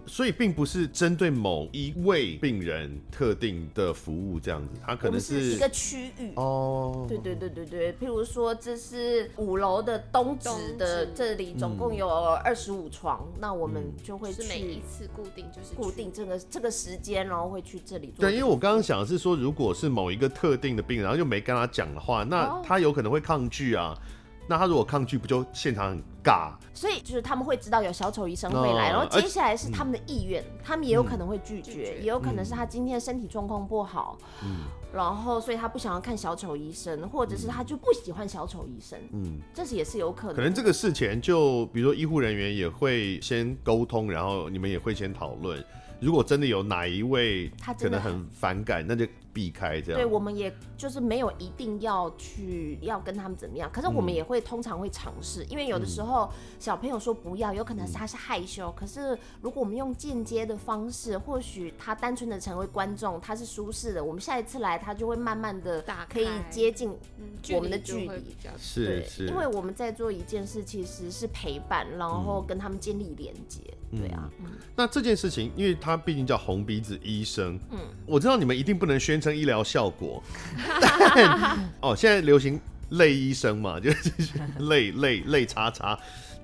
所以并不是针对某一位病人特定的服务这样子，它可能是，是一个区域哦。对对对对对，譬如说这是五楼的东直的这里总共有二十五床，嗯、那我们就会去是每一次固定就是固定这个这个时间，然后会去这里做。对，因为我刚刚想的是说，如果是某一个特定的病人，然后又没跟他讲的话，那他有可能会抗拒啊。那他如果抗拒，不就现场很尬？所以就是他们会知道有小丑医生会来，然后接下来是他们的意愿，他们也有可能会拒绝，也有可能是他今天的身体状况不好，嗯，然后所以他不想要看小丑医生，或者是他就不喜欢小丑医生，嗯，这是也是有可能。可能这个事前就比如说医护人员也会先沟通，然后你们也会先讨论。如果真的有哪一位他可能很反感，那就避开这样。对，我们也就是没有一定要去要跟他们怎么样，可是我们也会、嗯、通常会尝试，因为有的时候小朋友说不要，有可能是他是害羞，嗯、可是如果我们用间接的方式，或许他单纯的成为观众，他是舒适的，我们下一次来他就会慢慢的可以接近我们的距离，是是，因为我们在做一件事，其实是陪伴，然后跟他们建立连接。对啊，嗯，那这件事情，因为他毕竟叫红鼻子医生，嗯，我知道你们一定不能宣称医疗效果，但哦，现在流行类医生嘛，就是类类类叉叉，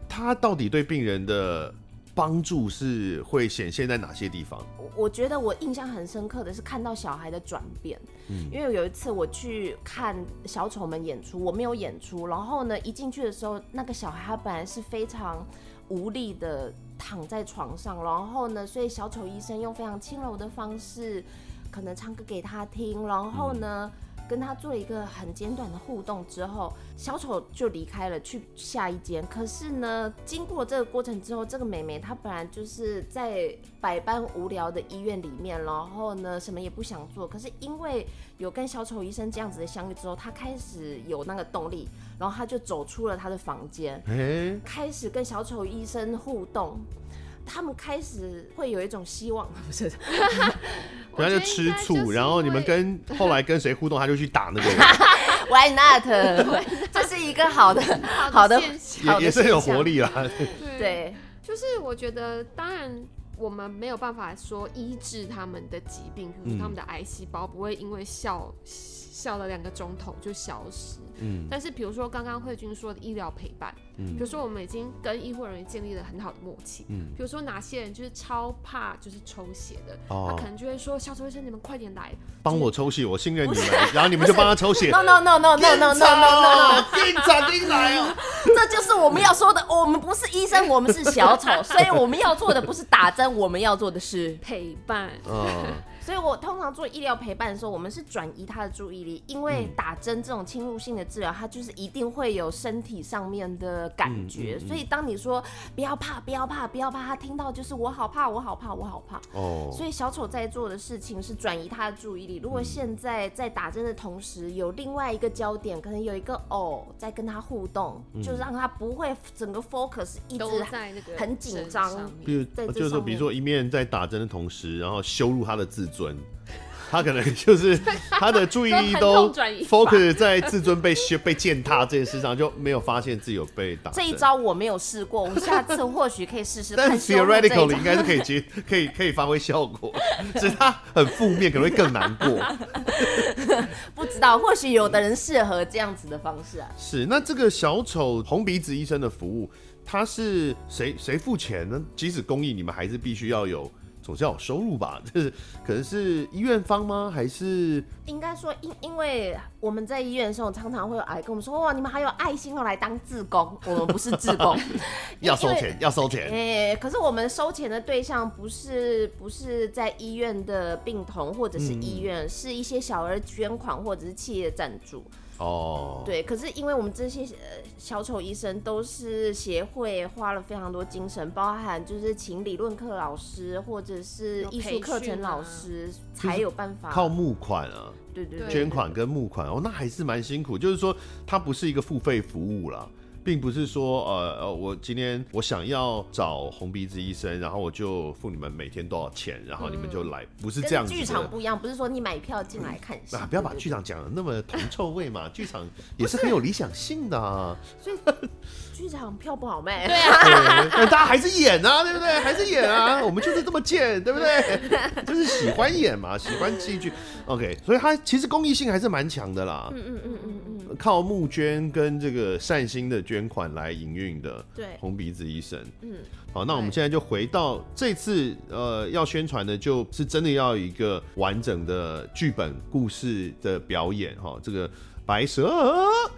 他到底对病人的帮助是会显现在哪些地方？我觉得我印象很深刻的是看到小孩的转变，嗯，因为有一次我去看小丑们演出，我没有演出，然后呢，一进去的时候，那个小孩他本来是非常无力的。躺在床上，然后呢，所以小丑医生用非常轻柔的方式，可能唱歌给他听，然后呢，跟他做一个很简短的互动之后，小丑就离开了，去下一间。可是呢，经过这个过程之后，这个妹妹她本来就是在百般无聊的医院里面，然后呢，什么也不想做。可是因为有跟小丑医生这样子的相遇之后，她开始有那个动力。然后她就走出了她的房间，欸、开始跟小丑医生互动。他们开始会有一种希望，不是？然后就吃醋，然后你们跟后来跟谁互动，他就去打那个人。Why not？这是一个好的好的，也也是很有活力啦。对，对就是我觉得，当然我们没有办法说医治他们的疾病，比如他们的癌细胞不会因为笑。笑了两个钟头就消失，但是比如说刚刚慧君说的医疗陪伴，嗯，比如说我们已经跟医护人员建立了很好的默契，嗯，比如说哪些人就是超怕就是抽血的，他可能就会说小丑医生你们快点来帮我抽血，我信任你们，然后你们就帮他抽血。No no no no no no no no no！电扎电扎呀！这就是我们要说的，我们不是医生，我们是小丑，所以我们要做的不是打针，我们要做的是陪伴。嗯。所以，我通常做医疗陪伴的时候，我们是转移他的注意力，因为打针这种侵入性的治疗，它就是一定会有身体上面的感觉。所以，当你说不要怕，不要怕，不要怕，他听到就是我好怕，我好怕，我好怕。哦。所以，小丑在做的事情是转移他的注意力。如果现在在打针的同时，有另外一个焦点，可能有一个哦在跟他互动，就让他不会整个 focus 一直在那个很紧张。比如，就是说，比如说，一面在打针的同时，然后羞辱他的自尊，他可能就是 他的注意力都 focus 在自尊被 被践踏这件事上，就没有发现自己有被打。这一招我没有试过，我下次或许可以试试。但 theoretically 应该是可以接，可以可以发挥效果，只是他很负面，可能会更难过。不知道，或许有的人适合这样子的方式啊。是，那这个小丑红鼻子医生的服务，他是谁谁付钱呢？即使公益，你们还是必须要有。总是要有收入吧？这是可能是医院方吗？还是应该说，因因为我们在医院的时候，常常会有癌跟我们说，哇，你们还有爱心要来当志工，我们不是志工，要收钱，要收钱。哎、欸，可是我们收钱的对象不是不是在医院的病童或者是医院，嗯、是一些小额捐款或者是企业赞助。哦，oh. 对，可是因为我们这些呃小丑医生都是协会花了非常多精神，包含就是请理论课老师或者是艺术课程老师才有办法靠募款啊，对对对，捐款跟募款哦，那还是蛮辛苦，就是说它不是一个付费服务啦。并不是说，呃呃，我今天我想要找红鼻子医生，然后我就付你们每天多少钱，然后你们就来，不是这样子。剧场不一样，不是说你买票进来看戏。啊，不要把剧场讲的那么铜臭味嘛，剧场也是很有理想性的啊。所以剧场票不好卖。对啊，但大家还是演啊，对不对？还是演啊，我们就是这么贱，对不对？就是喜欢演嘛，喜欢戏剧。OK，所以它其实公益性还是蛮强的啦。嗯嗯嗯嗯嗯，靠募捐跟这个善心的。捐款来营运的，对，红鼻子医生，嗯，好，那我们现在就回到这次，呃，要宣传的就是真的要一个完整的剧本故事的表演，哈，这个白蛇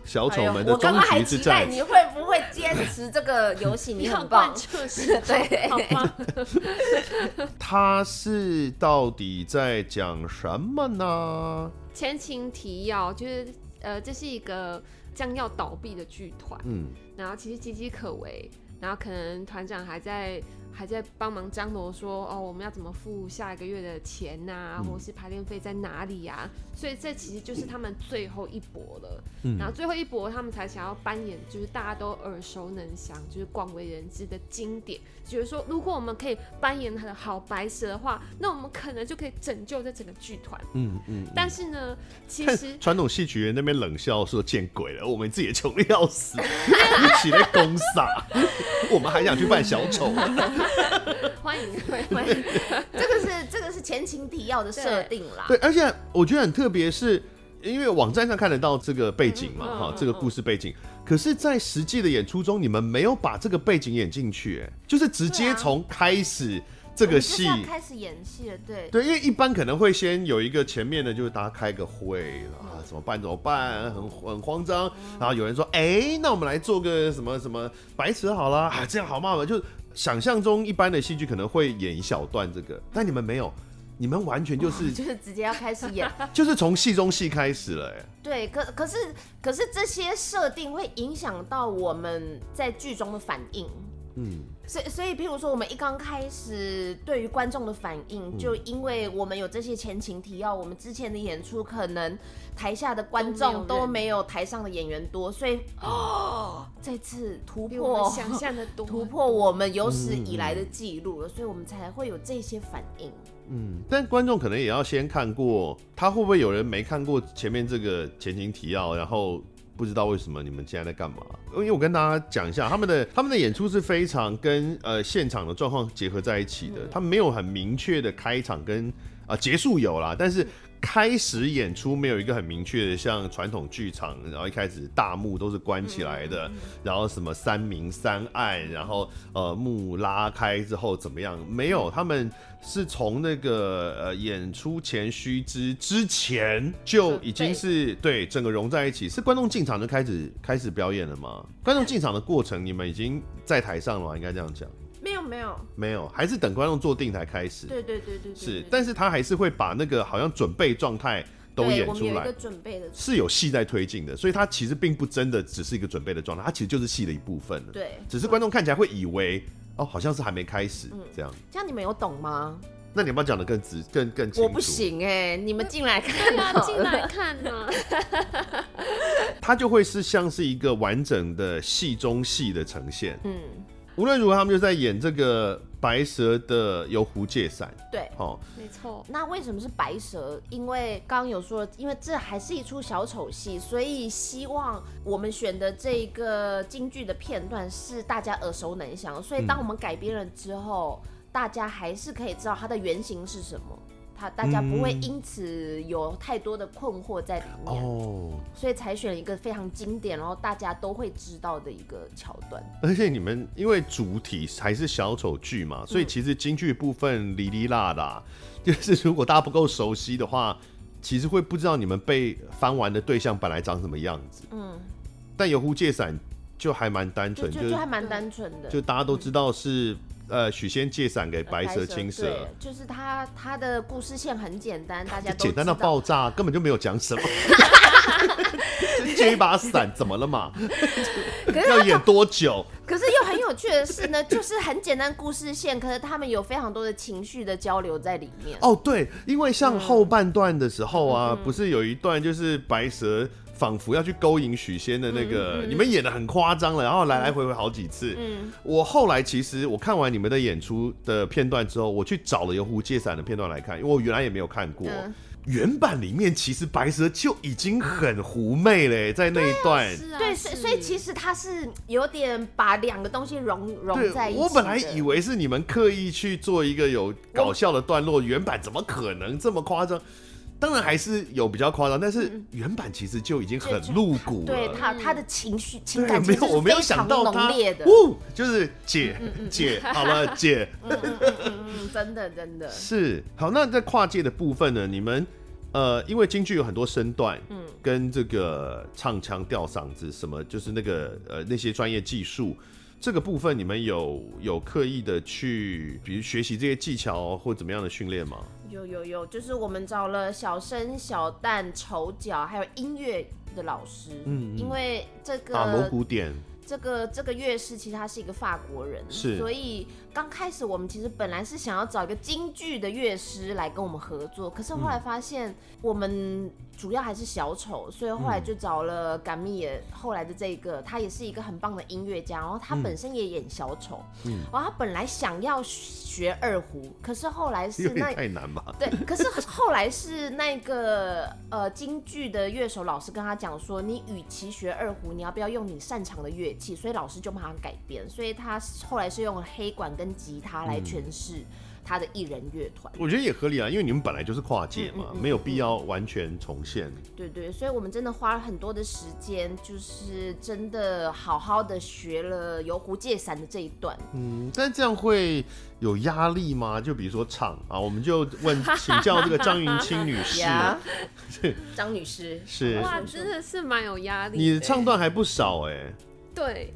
小丑们的终局之战，哎、你会不会坚持这个游戏？你很棒，就是 对，好棒。他是到底在讲什么呢？前情提要就是，呃，这是一个。将要倒闭的剧团，嗯，然后其实岌岌可危，然后可能团长还在还在帮忙张罗说哦，我们要怎么付下一个月的钱呐、或是排练费在哪里呀、啊？所以这其实就是他们最后一搏了。嗯、然后最后一搏，他们才想要扮演就是大家都耳熟能详，就是广为人知的经典。就是说，如果我们可以扮演他的好白蛇的话，那我们可能就可以拯救这整个剧团、嗯。嗯嗯。但是呢，其实 传统戏曲人那边冷笑说见鬼了，我们自己穷的要死，一起来攻杀，我们还想去扮小丑。欢迎欢迎，这个是这个是前情提要的设定啦。对，而且我觉得很特别，是因为网站上看得到这个背景嘛，哈、嗯，这个故事背景。可是，在实际的演出中，你们没有把这个背景演进去，哎，就是直接从开始这个戏开始演戏了，对对，因为一般可能会先有一个前面的，就是大家开个会啊，怎么办？怎么办？很很慌张，然后有人说，哎，那我们来做个什么什么白蛇好了，啊，这样好吗？就。想象中一般的戏剧可能会演一小段这个，但你们没有，你们完全就是 就是直接要开始演，就是从戏中戏开始了，哎，对，可可是可是这些设定会影响到我们在剧中的反应。嗯，所以所以，譬如说，我们一刚开始对于观众的反应，就因为我们有这些前情提要，我们之前的演出可能台下的观众都没有台上的演员多，所以哦，这次突破想象的多，突破我们有史以来的记录了，所以我们才会有这些反应。嗯，但观众可能也要先看过，他会不会有人没看过前面这个前情提要，然后。不知道为什么你们现在在干嘛？因为我跟大家讲一下，他们的他们的演出是非常跟呃现场的状况结合在一起的，他没有很明确的开场跟啊、结束有啦，但是。开始演出没有一个很明确的，像传统剧场，然后一开始大幕都是关起来的，然后什么三明三暗，然后呃幕拉开之后怎么样？没有，他们是从那个呃演出前须知之前就已经是对整个融在一起，是观众进场就开始开始表演了吗？观众进场的过程你们已经在台上了吗？应该这样讲。没有没有没有，还是等观众坐定才开始。对对对对，是，但是他还是会把那个好像准备状态都演出来，有准备的，是有戏在推进的，所以他其实并不真的只是一个准备的状态，他其实就是戏的一部分了。对，只是观众看起来会以为哦，好像是还没开始这样。这样你们有懂吗？那你要不要讲的更直、更更清楚？我不行哎，你们进来看啊，进来看啊。他就会是像是一个完整的戏中戏的呈现。嗯。无论如何，他们就在演这个白蛇的游湖借伞。对，哦，没错。那为什么是白蛇？因为刚刚有说，因为这还是一出小丑戏，所以希望我们选的这个京剧的片段是大家耳熟能详。所以当我们改编了之后，嗯、大家还是可以知道它的原型是什么。大家不会因此有太多的困惑在里面哦，所以才选一个非常经典，然后大家都会知道的一个桥段。而且你们因为主体还是小丑剧嘛，所以其实京剧部分哩哩啦啦，就是 如果大家不够熟悉的话，其实会不知道你们被翻完的对象本来长什么样子。嗯，但有呼借伞就还蛮单纯，就就还蛮单纯的，就大家都知道是。呃，许仙借伞给白蛇、青蛇，对，就是他他的故事线很简单，大家都简单到爆炸，根本就没有讲什么，借一把伞怎么了嘛？要演多久？可是又很有趣的是呢，就是很简单故事线，可是他们有非常多的情绪的交流在里面。哦，对，因为像后半段的时候啊，嗯、不是有一段就是白蛇。仿佛要去勾引许仙的那个，嗯嗯、你们演的很夸张了，然后来来回回好几次。嗯，我后来其实我看完你们的演出的片段之后，我去找了游湖借伞的片段来看，因为我原来也没有看过。嗯、原版里面其实白蛇就已经很狐媚嘞，在那一段。对，所以所以其实他是有点把两个东西融融在一起。我本来以为是你们刻意去做一个有搞笑的段落，原版怎么可能这么夸张？当然还是有比较夸张，但是原版其实就已经很露骨了。对他，他的情绪情感没有，我没有想到他，就是姐姐，好了姐，真的真的是好。那在跨界的部分呢？你们呃，因为京剧有很多身段，嗯，跟这个唱腔、吊嗓子什么，就是那个呃那些专业技术，这个部分你们有有刻意的去，比如学习这些技巧或怎么样的训练吗？有有有，就是我们找了小生、小旦、丑角，还有音乐的老师。嗯，因为这个打锣鼓点，这个这个乐师其实他是一个法国人，是，所以刚开始我们其实本来是想要找一个京剧的乐师来跟我们合作，可是后来发现我们主要还是小丑，所以后来就找了甘蜜也后来的这个，他也是一个很棒的音乐家，然后他本身也演小丑，嗯，然后他本来想要学二胡，可是后来是 那太难吧？对，可是后来是那个呃京剧的乐手老师跟他讲说，你与其学二胡，你要不要用你擅长的乐器，所以老师就帮他改编，所以他后来是用黑管跟吉他来诠释他的艺人乐团。我觉得也合理啊，因为你们本来就是跨界嘛，嗯嗯嗯、没有必要完全重现。对，对对，所以我们真的花了很多的时间，就是真的好好的学了游湖借伞的这一段。嗯，但这样会有压力吗？就比如说唱啊，我们就问 请教这个张云清女士。张女士是哇，真的是蛮有压力。你的唱段还不少哎、欸。对，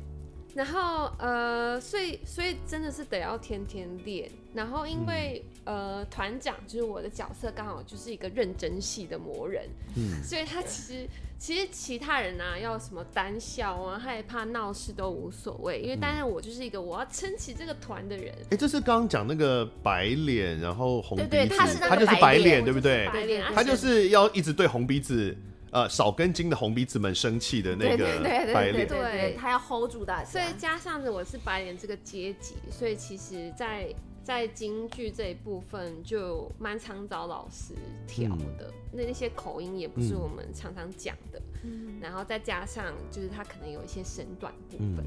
然后呃，所以所以真的是得要天天练。然后因为、嗯、呃，团长就是我的角色，刚好就是一个认真戏的魔人，嗯，所以他其实其实其他人啊，要什么胆小啊、害怕闹事都无所谓，因为当然我就是一个我要撑起这个团的人。哎、欸，这是刚刚讲那个白脸，然后红鼻子，对对，他是那个他就是白脸，对不对？白脸，他就是要一直对红鼻子。呃，少根筋的红鼻子们生气的那个白脸，对，他要 hold 住大家。所以加上着我是白脸这个阶级，所以其实在，在在京剧这一部分就蛮常找老师调的。嗯、那那些口音也不是我们常常讲的。嗯、然后再加上就是他可能有一些身段部分，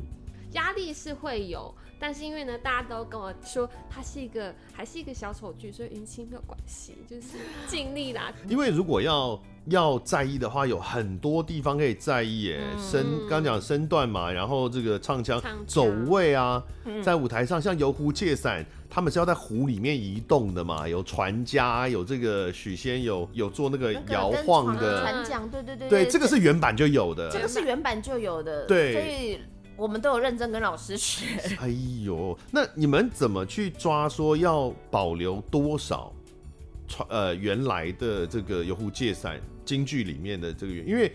压、嗯、力是会有。但是因为呢，大家都跟我说它是一个还是一个小丑剧，所以云清没有关系，就是尽力啦。因为如果要要在意的话，有很多地方可以在意耶。嗯、身刚讲身段嘛，然后这个唱腔、唱腔走位啊，在舞台上像游湖借伞，他们是要在湖里面移动的嘛，有船家，有这个许仙有有做那个摇晃的船桨，对对对，对，这个是原版就有的，这个是原版就有的，对，所以。我们都有认真跟老师学。哎呦，那你们怎么去抓说要保留多少传呃原来的这个游湖借伞京剧里面的这个，因为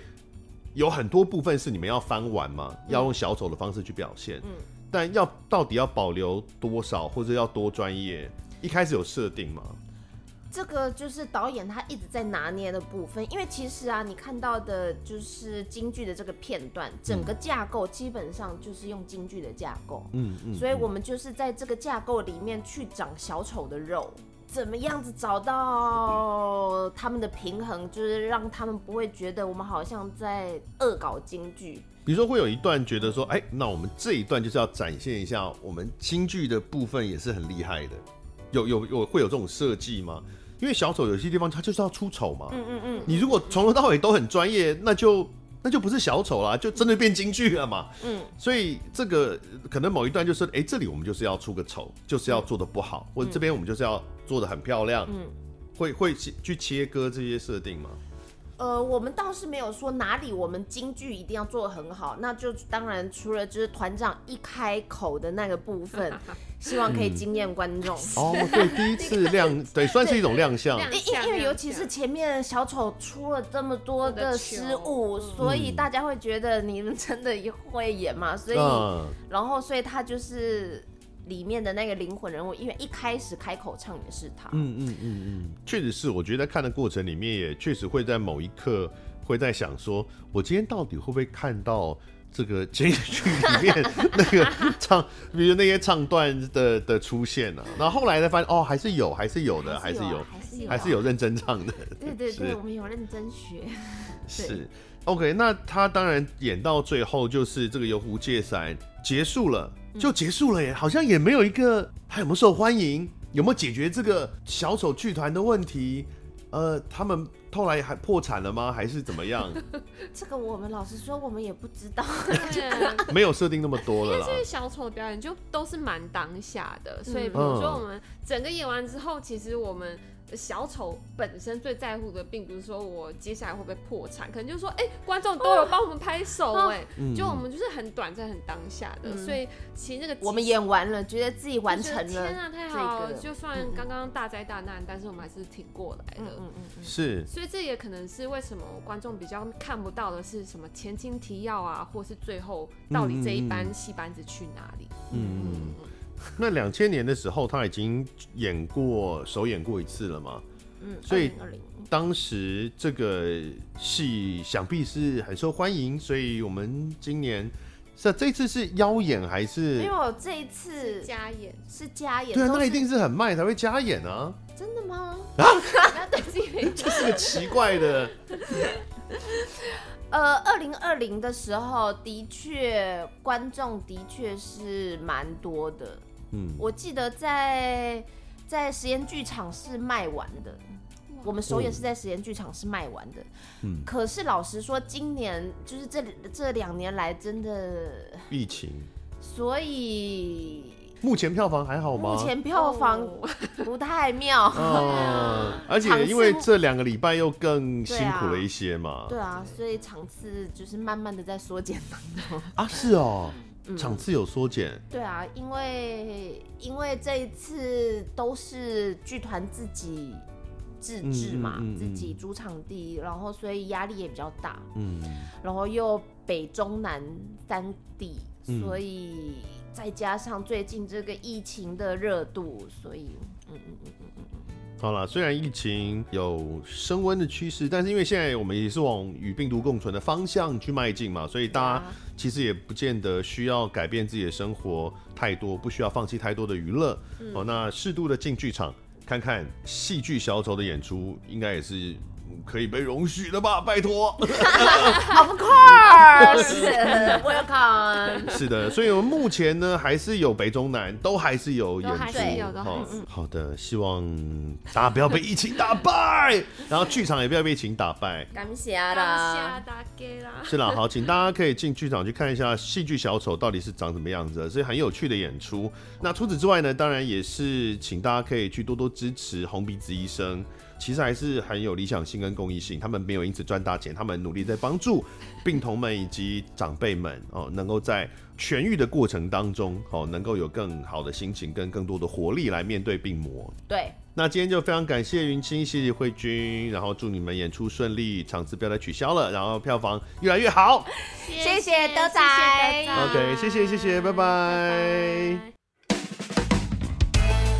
有很多部分是你们要翻完嘛，要用小丑的方式去表现。嗯。但要到底要保留多少，或者要多专业？一开始有设定吗？这个就是导演他一直在拿捏的部分，因为其实啊，你看到的就是京剧的这个片段，整个架构基本上就是用京剧的架构，嗯嗯，所以我们就是在这个架构里面去长小丑的肉，怎么样子找到他们的平衡，就是让他们不会觉得我们好像在恶搞京剧。比如说会有一段觉得说，哎，那我们这一段就是要展现一下我们京剧的部分也是很厉害的，有有有会有这种设计吗？因为小丑有些地方他就是要出丑嘛，嗯嗯嗯，你如果从头到尾都很专业，那就那就不是小丑啦，就真的变京剧了嘛，嗯，所以这个可能某一段就是，哎，这里我们就是要出个丑，就是要做的不好，或者这边我们就是要做的很漂亮，嗯，会会去切割这些设定吗？呃，我们倒是没有说哪里我们京剧一定要做得很好，那就当然除了就是团长一开口的那个部分，希望可以惊艳观众。嗯、哦，对，第一次亮，对，算是一种亮相。因因为尤其是前面小丑出了这么多的失误，所以大家会觉得你们真的会演嘛？所以，嗯、然后所以他就是。里面的那个灵魂人物，因为一开始开口唱也是他。嗯嗯嗯嗯，确实是。我觉得在看的过程里面，也确实会在某一刻会在想说，我今天到底会不会看到这个京剧里面那个唱，比如那些唱段的的出现呢、啊？然后后来才发现，哦，还是有，还是有的，还是有，还是有，还是有认真唱的。对对对，我们有认真学。是 OK，那他当然演到最后就是这个游湖借伞结束了。就结束了耶，好像也没有一个他有没有受欢迎，有没有解决这个小丑剧团的问题？呃，他们后来还破产了吗？还是怎么样？这个我们老实说，我们也不知道，没有设定那么多了啦。因为这些小丑表演就都是蛮当下的，所以比如说我们整个演完之后，其实我们小丑本身最在乎的，并不是说我接下来会不会破产，可能就是说，哎、欸，观众都有帮我们拍手、欸，哎、哦，就我们就是很短暂、很当下的，嗯、所以其实那个我们演完了，觉得自己完成了，天啊，太好了！就算刚刚大灾大难，但是我们还是挺过来的，嗯嗯嗯，是。所以这也可能是为什么观众比较看不到的是什么前情提要啊，或是最后到底这一班戏班子去哪里？嗯嗯嗯。那两千年的时候，他已经演过首演过一次了嘛？嗯，所以当时这个戏想必是很受欢迎，所以我们今年是这次是邀演还是？没有，这一次加演是加演。对啊，那一定是很卖才会加演啊！真的吗？啊，这是个奇怪的。呃，二零二零的时候，的确观众的确是蛮多的。嗯，我记得在在实验剧场是卖完的，我们首演是在实验剧场是卖完的。嗯，可是老实说，今年就是这这两年来真的疫情，所以目前票房还好吗？目前票房不太妙。嗯，而且因为这两个礼拜又更辛苦了一些嘛。对啊，所以场次就是慢慢的在缩减当中。啊，是哦。场次有缩减，对啊，因为因为这一次都是剧团自己自制嘛，嗯嗯嗯嗯、自己租场地，然后所以压力也比较大，嗯，然后又北中南三地，嗯、所以再加上最近这个疫情的热度，所以，嗯嗯嗯嗯嗯。好了，虽然疫情有升温的趋势，但是因为现在我们也是往与病毒共存的方向去迈进嘛，所以大家其实也不见得需要改变自己的生活太多，不需要放弃太多的娱乐。嗯、哦，那适度的进剧场看看戏剧小丑的演出，应该也是。可以被容许的吧，拜托。Of course，welcome。是的，所以我们目前呢，还是有北中南都还是有演出。好，好的，希望大家不要被疫情打败，然后剧场也不要被疫情打败。感谢啦，是啦，好，请大家可以进剧场去看一下戏剧小丑到底是长什么样子，是很有趣的演出。那除此之外呢，当然也是请大家可以去多多支持红鼻子医生。其实还是很有理想性跟公益性，他们没有因此赚大钱，他们努力在帮助病童们以及长辈们哦，能够在痊愈的过程当中哦，能够有更好的心情跟更多的活力来面对病魔。对，那今天就非常感谢云清，谢谢慧君，然后祝你们演出顺利，场次不要再取消了，然后票房越来越好。谢谢德仔，OK，谢谢谢谢，拜拜。拜拜